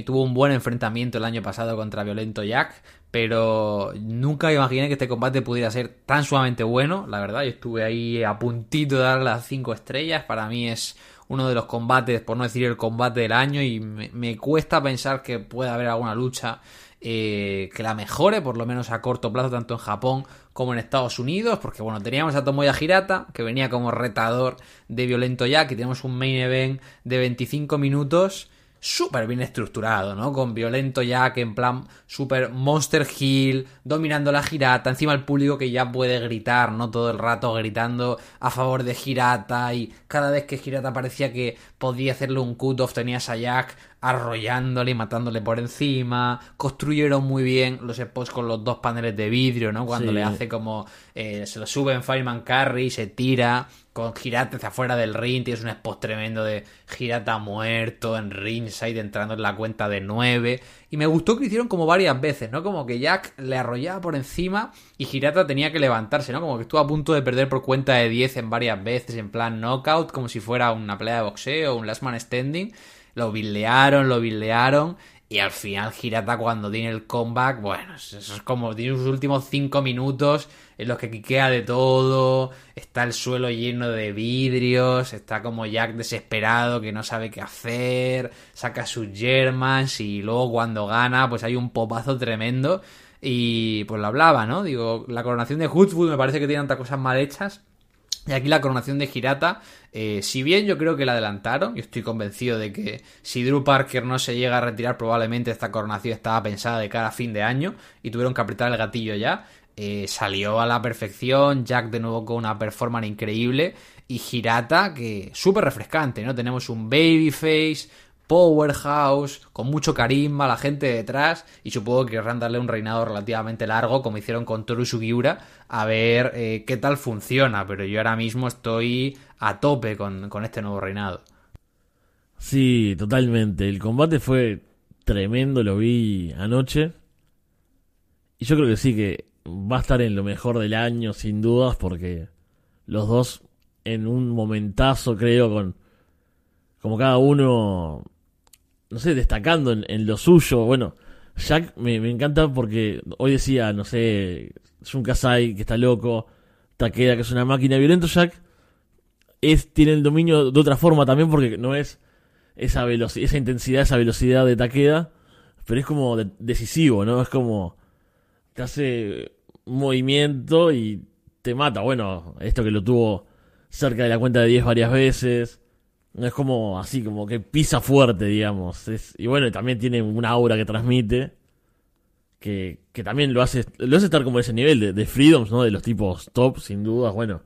tuvo un buen enfrentamiento el año pasado contra Violento Jack, pero nunca imaginé que este combate pudiera ser tan sumamente bueno, la verdad. Yo estuve ahí a puntito de dar las 5 estrellas. Para mí es uno de los combates, por no decir el combate del año, y me, cuesta pensar que pueda haber alguna lucha eh, que la mejore, por lo menos a corto plazo, tanto en Japón como en Estados Unidos, porque bueno, teníamos a Tomoya Hirata, que venía como retador de Violento Jack, y tenemos un main event de 25 minutos súper bien estructurado, ¿no? Con Violento Jack en plan super Monster Hill, dominando la girata, encima el público que ya puede gritar, ¿no? Todo el rato gritando a favor de Girata y cada vez que Girata parecía que podía hacerle un cut-off tenías a Jack arrollándole y matándole por encima. Construyeron muy bien los spots con los dos paneles de vidrio, ¿no? Cuando le hace como. Eh, se lo sube en Fireman Carry y se tira con Girata hacia afuera del ring. Tienes un spot tremendo de Girata muerto en ringside entrando en la cuenta de 9. Y me gustó que hicieron como varias veces, ¿no? Como que Jack le arrollaba por encima y Girata tenía que levantarse, ¿no? Como que estuvo a punto de perder por cuenta de 10 en varias veces, en plan knockout, como si fuera una pelea de boxeo o un last man standing lo bildearon, lo bildearon. Y al final Girata cuando tiene el comeback, bueno, es como tiene sus últimos cinco minutos en los que quiquea de todo, está el suelo lleno de vidrios, está como Jack desesperado que no sabe qué hacer, saca sus Germans y luego cuando gana pues hay un popazo tremendo y pues lo hablaba, ¿no? Digo, la coronación de Hoodfoot me parece que tiene tantas cosas mal hechas y aquí la coronación de Girata, eh, si bien yo creo que la adelantaron, y estoy convencido de que si Drew Parker no se llega a retirar, probablemente esta coronación estaba pensada de cara a fin de año y tuvieron que apretar el gatillo ya. Eh, salió a la perfección, Jack de nuevo con una performance increíble y Girata que súper refrescante, ¿no? Tenemos un babyface, powerhouse, con mucho carisma, la gente detrás, y supongo que querrán darle un reinado relativamente largo, como hicieron con Toru Sugiura, a ver eh, qué tal funciona, pero yo ahora mismo estoy a tope con, con este nuevo reinado. Sí, totalmente. El combate fue tremendo, lo vi anoche. Y yo creo que sí, que va a estar en lo mejor del año, sin dudas, porque los dos en un momentazo, creo, con como cada uno no sé, destacando en, lo suyo. Bueno, Jack me, encanta porque hoy decía, no sé, un Kasai que está loco, Takeda que es una máquina violento, Jack es, tiene el dominio de otra forma también porque no es esa velocidad, esa intensidad, esa velocidad de Takeda, pero es como decisivo, ¿no? Es como te hace movimiento y te mata. Bueno, esto que lo tuvo cerca de la cuenta de 10 varias veces. Es como así, como que pisa fuerte, digamos. y bueno, también tiene una aura que transmite. Que, que también lo hace, lo hace estar como ese nivel de, de freedoms, ¿no? De los tipos top, sin dudas. Bueno,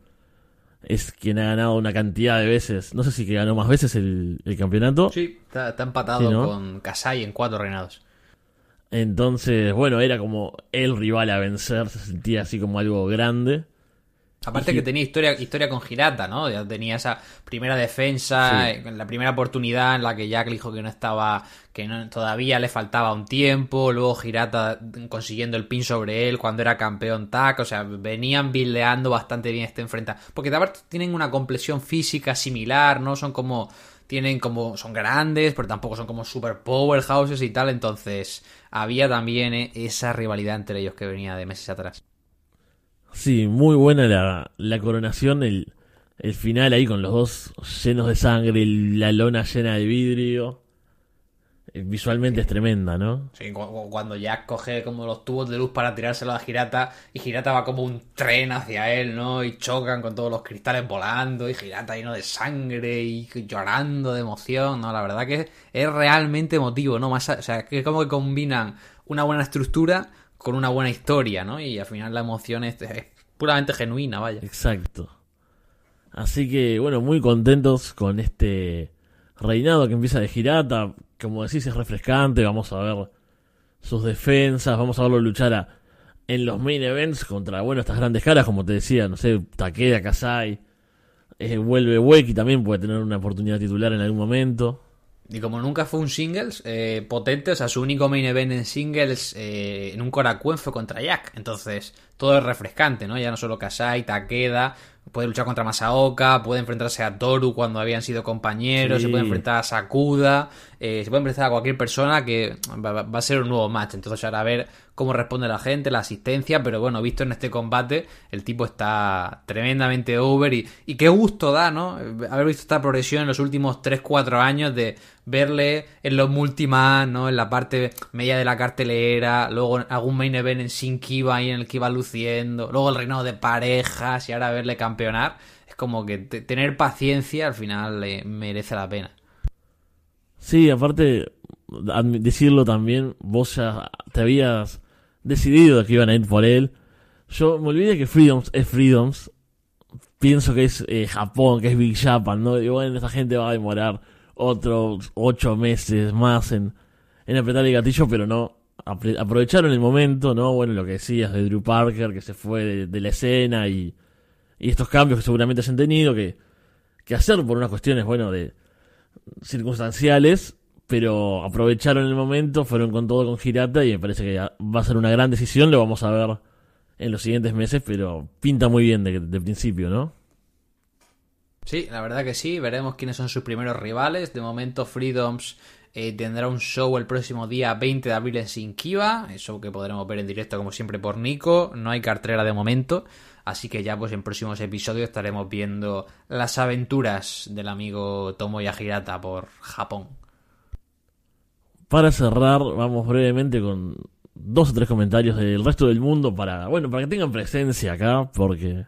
es quien ha ganado una cantidad de veces. No sé si que ganó más veces el, campeonato. Sí, está, empatado con Kasai en cuatro reinados. Entonces, bueno, era como el rival a vencer, se sentía así como algo grande. Aparte que tenía historia, historia con Girata, ¿no? Ya tenía esa primera defensa, en la primera oportunidad en la que Jack le dijo que no estaba, que todavía le faltaba un tiempo, luego Girata consiguiendo el pin sobre él cuando era campeón TAC, o sea, venían bildeando bastante bien este enfrentamiento. Porque aparte tienen una complexión física similar, ¿no? Son como, tienen como, son grandes, pero tampoco son como super powerhouses y tal, entonces había también eh, esa rivalidad entre ellos que venía de meses atrás. Sí, muy buena la, la coronación, el, el final ahí con los dos llenos de sangre, la lona llena de vidrio. Eh, visualmente es tremenda, ¿no? Sí, cuando Jack coge como los tubos de luz para tirárselo a Girata y Girata va como un tren hacia él, ¿no? Y chocan con todos los cristales volando y Girata lleno de sangre y llorando de emoción, ¿no? La verdad que es realmente emotivo, ¿no? Más, o sea, que como que combinan una buena estructura con una buena historia, ¿no? Y al final la emoción es, puramente genuina, vaya. Exacto. Así que, bueno, muy contentos con este reinado que empieza de Girata. Como decís, es refrescante. Vamos a ver sus defensas. Vamos a verlo luchar en los main events contra, bueno, estas grandes caras, como te decía, no sé, Takeda, Kasai. Eh, vuelve Weki también puede tener una oportunidad titular en algún momento. Y como nunca fue un singles eh, potente, o sea, su único main event en singles eh, en un Korakuen fue contra Jack. Entonces, todo es refrescante, ¿no? Ya no solo Kasai, Takeda, puede luchar contra Masaoka, puede enfrentarse a Toru cuando habían sido compañeros, Sí. se puede enfrentar a Sakuda, eh, se puede enfrentar a cualquier persona que va, va- a ser un nuevo match. Entonces ahora a ver cómo responde la gente, la asistencia, pero bueno, visto en este combate, el tipo está tremendamente over y, qué gusto da, ¿no? Haber visto esta progresión en los últimos 3-4 años de verle en los multiman, ¿no? En la parte media de la cartelera, luego algún main event en Sin ahí en el que iba luciendo, luego el reinado de parejas y ahora verle campeonar. Es como que te- tener paciencia al final eh, merece la pena. Sí, aparte, decirlo también, vos ya te habías decidido que iban a ir por él. Yo me olvidé que Freedoms es Freedoms. Pienso que es eh, Japón, que es Big Japan, ¿no? Y bueno, esa gente va a demorar otros ocho meses más en, en apretar el gatillo, pero no. aprovecharon el momento, ¿no? Bueno, lo que decías de Drew Parker, que se fue de, de la escena y, y estos cambios que seguramente hayan tenido que, que hacer por unas cuestiones, bueno, de, circunstanciales, pero aprovecharon el momento, fueron con todo con Girata y me parece que va a ser una gran decisión, lo vamos a ver en los siguientes meses, pero pinta muy bien de, de principio, ¿no? Sí, la verdad que sí. Veremos quiénes son sus primeros rivales. De momento, Freedoms eh, tendrá un show el próximo día 20 de abril en Sinkiva. Show que podremos ver en directo, como siempre, por Nico. No hay cartera de momento. Así que ya, pues en próximos episodios estaremos viendo las aventuras del amigo Tomoya Hirata por Japón. Para cerrar, vamos brevemente con dos o tres comentarios del resto del mundo para, bueno, para que tengan presencia acá, porque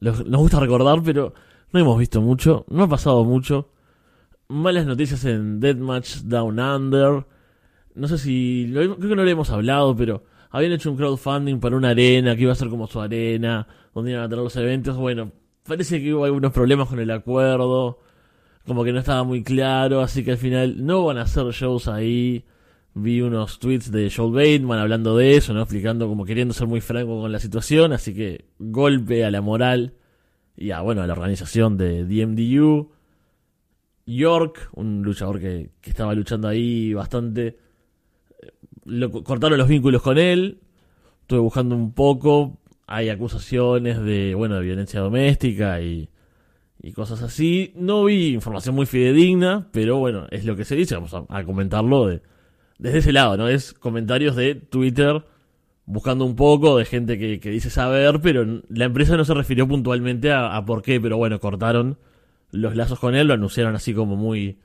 nos gusta recordar, pero no hemos visto mucho, no ha pasado mucho. Malas noticias en Deathmatch Down Under. No sé si, lo- creo que no le hemos hablado, pero habían hecho un crowdfunding para una arena que iba a ser como su arena, donde iban a tener los eventos. Bueno, parece que hubo algunos problemas con el acuerdo como que no estaba muy claro, así que al final no van a hacer shows ahí. Vi unos tweets de Joel Bateman hablando de eso, ¿no? Explicando como queriendo ser muy franco con la situación, así que golpe a la moral y a, bueno, a la organización de DMDU. York, un luchador que, que estaba luchando ahí bastante. Lo, cortaron los vínculos con él. Estuve buscando un poco. Hay acusaciones de, bueno, de violencia doméstica y, y cosas así. No vi información muy fidedigna, pero bueno, es lo que se dice. Vamos a, comentarlo de, desde ese lado, ¿no? Es comentarios de Twitter buscando un poco de gente que, que dice saber, pero la empresa no se refirió puntualmente a por qué, pero bueno, cortaron los lazos con él, lo anunciaron así como muy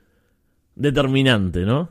determinante, ¿no?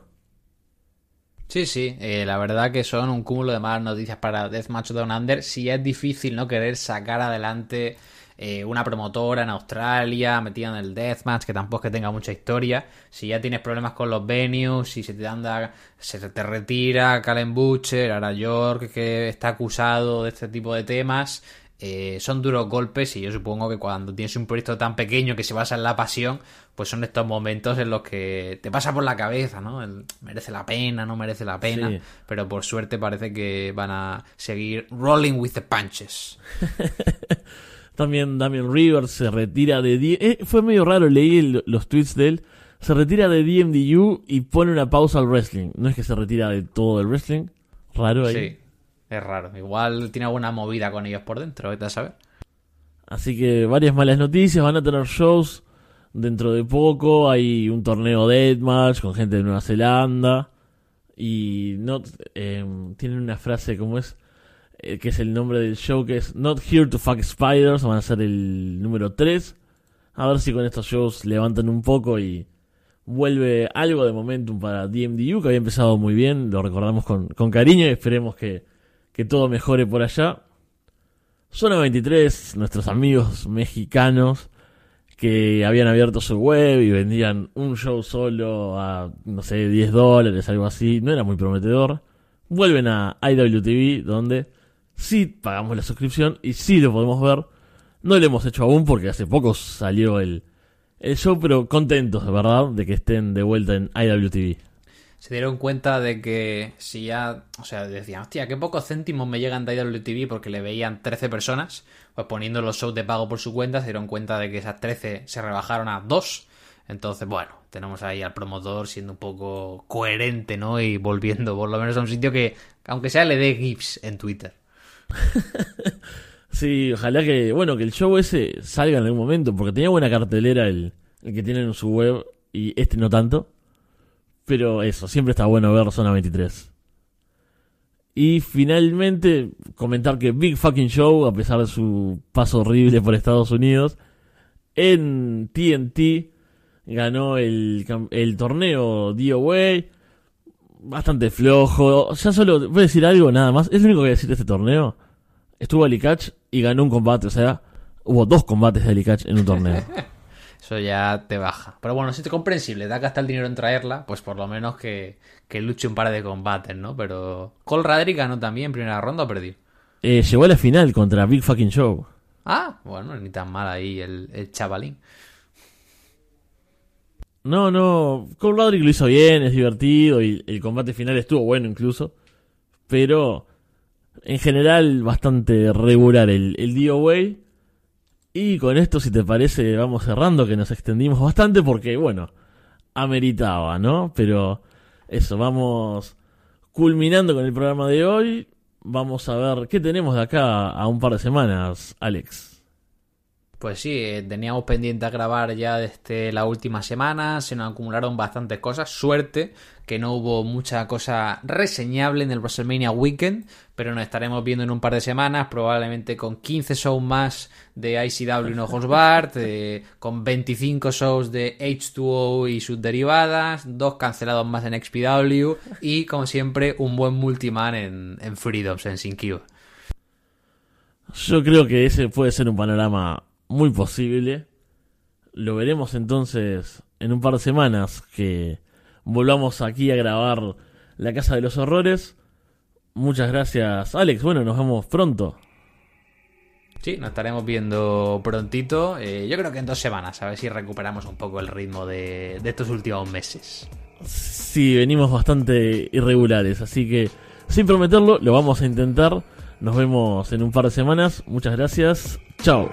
Sí, sí, eh, la verdad que son un cúmulo de malas noticias para Deathmatch Down Under. Si es difícil no querer sacar adelante eh, una promotora en Australia metida en el Deathmatch, que tampoco es que tenga mucha historia. Si ya tienes problemas con los venues, si se te anda, se te retira Calen Butcher, ahora York, que está acusado de este tipo de temas. Eh, son duros golpes y yo supongo que cuando tienes un proyecto tan pequeño que se basa en la pasión, pues son estos momentos en los que te pasa por la cabeza, ¿no? El, merece la pena, no merece la pena, Sí. pero por suerte parece que van a seguir rolling with the punches. [LAUGHS] También Damian Rivers se retira de... D- eh, fue medio raro, leí los tweets de él. Se retira de DMDU y pone una pausa al wrestling. No es que se retira de todo el wrestling. Raro ahí. Sí, es raro. Igual tiene alguna movida con ellos por dentro, vete a saber. Así que varias malas noticias. Van a tener shows dentro de poco. Hay un torneo Deathmatch con gente de Nueva Zelanda. Y no eh, tienen una frase como es... eh, que es el nombre del show, que es Not Here to Fuck Spiders. Van a ser el número 3. A ver si con estos shows levantan un poco y vuelve algo de momentum para DMDU, que había empezado muy bien. Lo recordamos con, con cariño y esperemos que, que todo mejore por allá. Zona 23, nuestros amigos mexicanos que habían abierto su web y vendían un show solo a, no sé, 10 dólares, algo así. No era muy prometedor. Vuelven a IWTV, donde sí pagamos la suscripción y sí lo podemos ver. No lo hemos hecho aún porque hace poco salió el, el show, pero contentos, de verdad, de que estén de vuelta en IWTV. Se dieron cuenta de que si ya, o sea, decían, hostia, qué pocos céntimos me llegan de IWTV porque le veían 13 personas, pues poniendo los shows de pago por su cuenta, se dieron cuenta de que esas 13 se rebajaron a 2. Entonces, bueno, tenemos ahí al promotor siendo un poco coherente, ¿no? Y volviendo por lo menos a un sitio que, aunque sea, le dé GIFs en Twitter. [LAUGHS] sí, ojalá que, bueno, que el show ese salga en algún momento, porque tenía buena cartelera el, el que tienen en su web y este no tanto. Pero eso, siempre está bueno ver Zona 23. Y finalmente, comentar que Big Fucking Show, a pesar de su paso horrible por Estados Unidos, en TNT ganó el, el torneo DOA. Bastante flojo. Ya solo voy a decir algo nada más. Es lo único que voy a decir de este torneo. Estuvo Alicach y ganó un combate. O sea, hubo dos combates de Alicach en un torneo. [LAUGHS] Eso ya te baja. Pero bueno, si es comprensible. Da gastar el dinero en traerla, pues por lo menos que, que luche un par de combates, ¿no? Pero Cole Radrick ganó también primera ronda o perdió. Eh, llegó a la final contra Big Fucking Show. Ah, bueno, ni tan mal ahí el, el chavalín. No, no. Cole Roderick lo hizo bien, es divertido y el combate final estuvo bueno incluso. Pero en general bastante regular el, el DOA. Y con esto, si te parece, vamos cerrando, que nos extendimos bastante porque, bueno, ameritaba, ¿no? Pero eso, vamos culminando con el programa de hoy. Vamos a ver qué tenemos de acá a un par de semanas, Alex. Pues sí, eh, teníamos pendiente a grabar ya desde la última semana, se nos acumularon bastantes cosas, suerte que no hubo mucha cosa reseñable en el WrestleMania Weekend, pero nos estaremos viendo en un par de semanas, probablemente con 15 shows más de ICW y no Bart, con 25 shows de H2O y sus derivadas, dos cancelados más en XPW y, como siempre, un buen multiman en, en Freedoms, en Sinkio. Yo creo que ese puede ser un panorama muy posible. Lo veremos entonces en un par de semanas que volvamos aquí a grabar La Casa de los Horrores. Muchas gracias, Alex. Bueno, nos vemos pronto. Sí, nos estaremos viendo prontito. Eh, yo creo que en dos semanas, a ver si recuperamos un poco el ritmo de, de estos últimos meses. Sí, venimos bastante irregulares, así que sin prometerlo, lo vamos a intentar. Nos vemos en un par de semanas. Muchas gracias. Chao.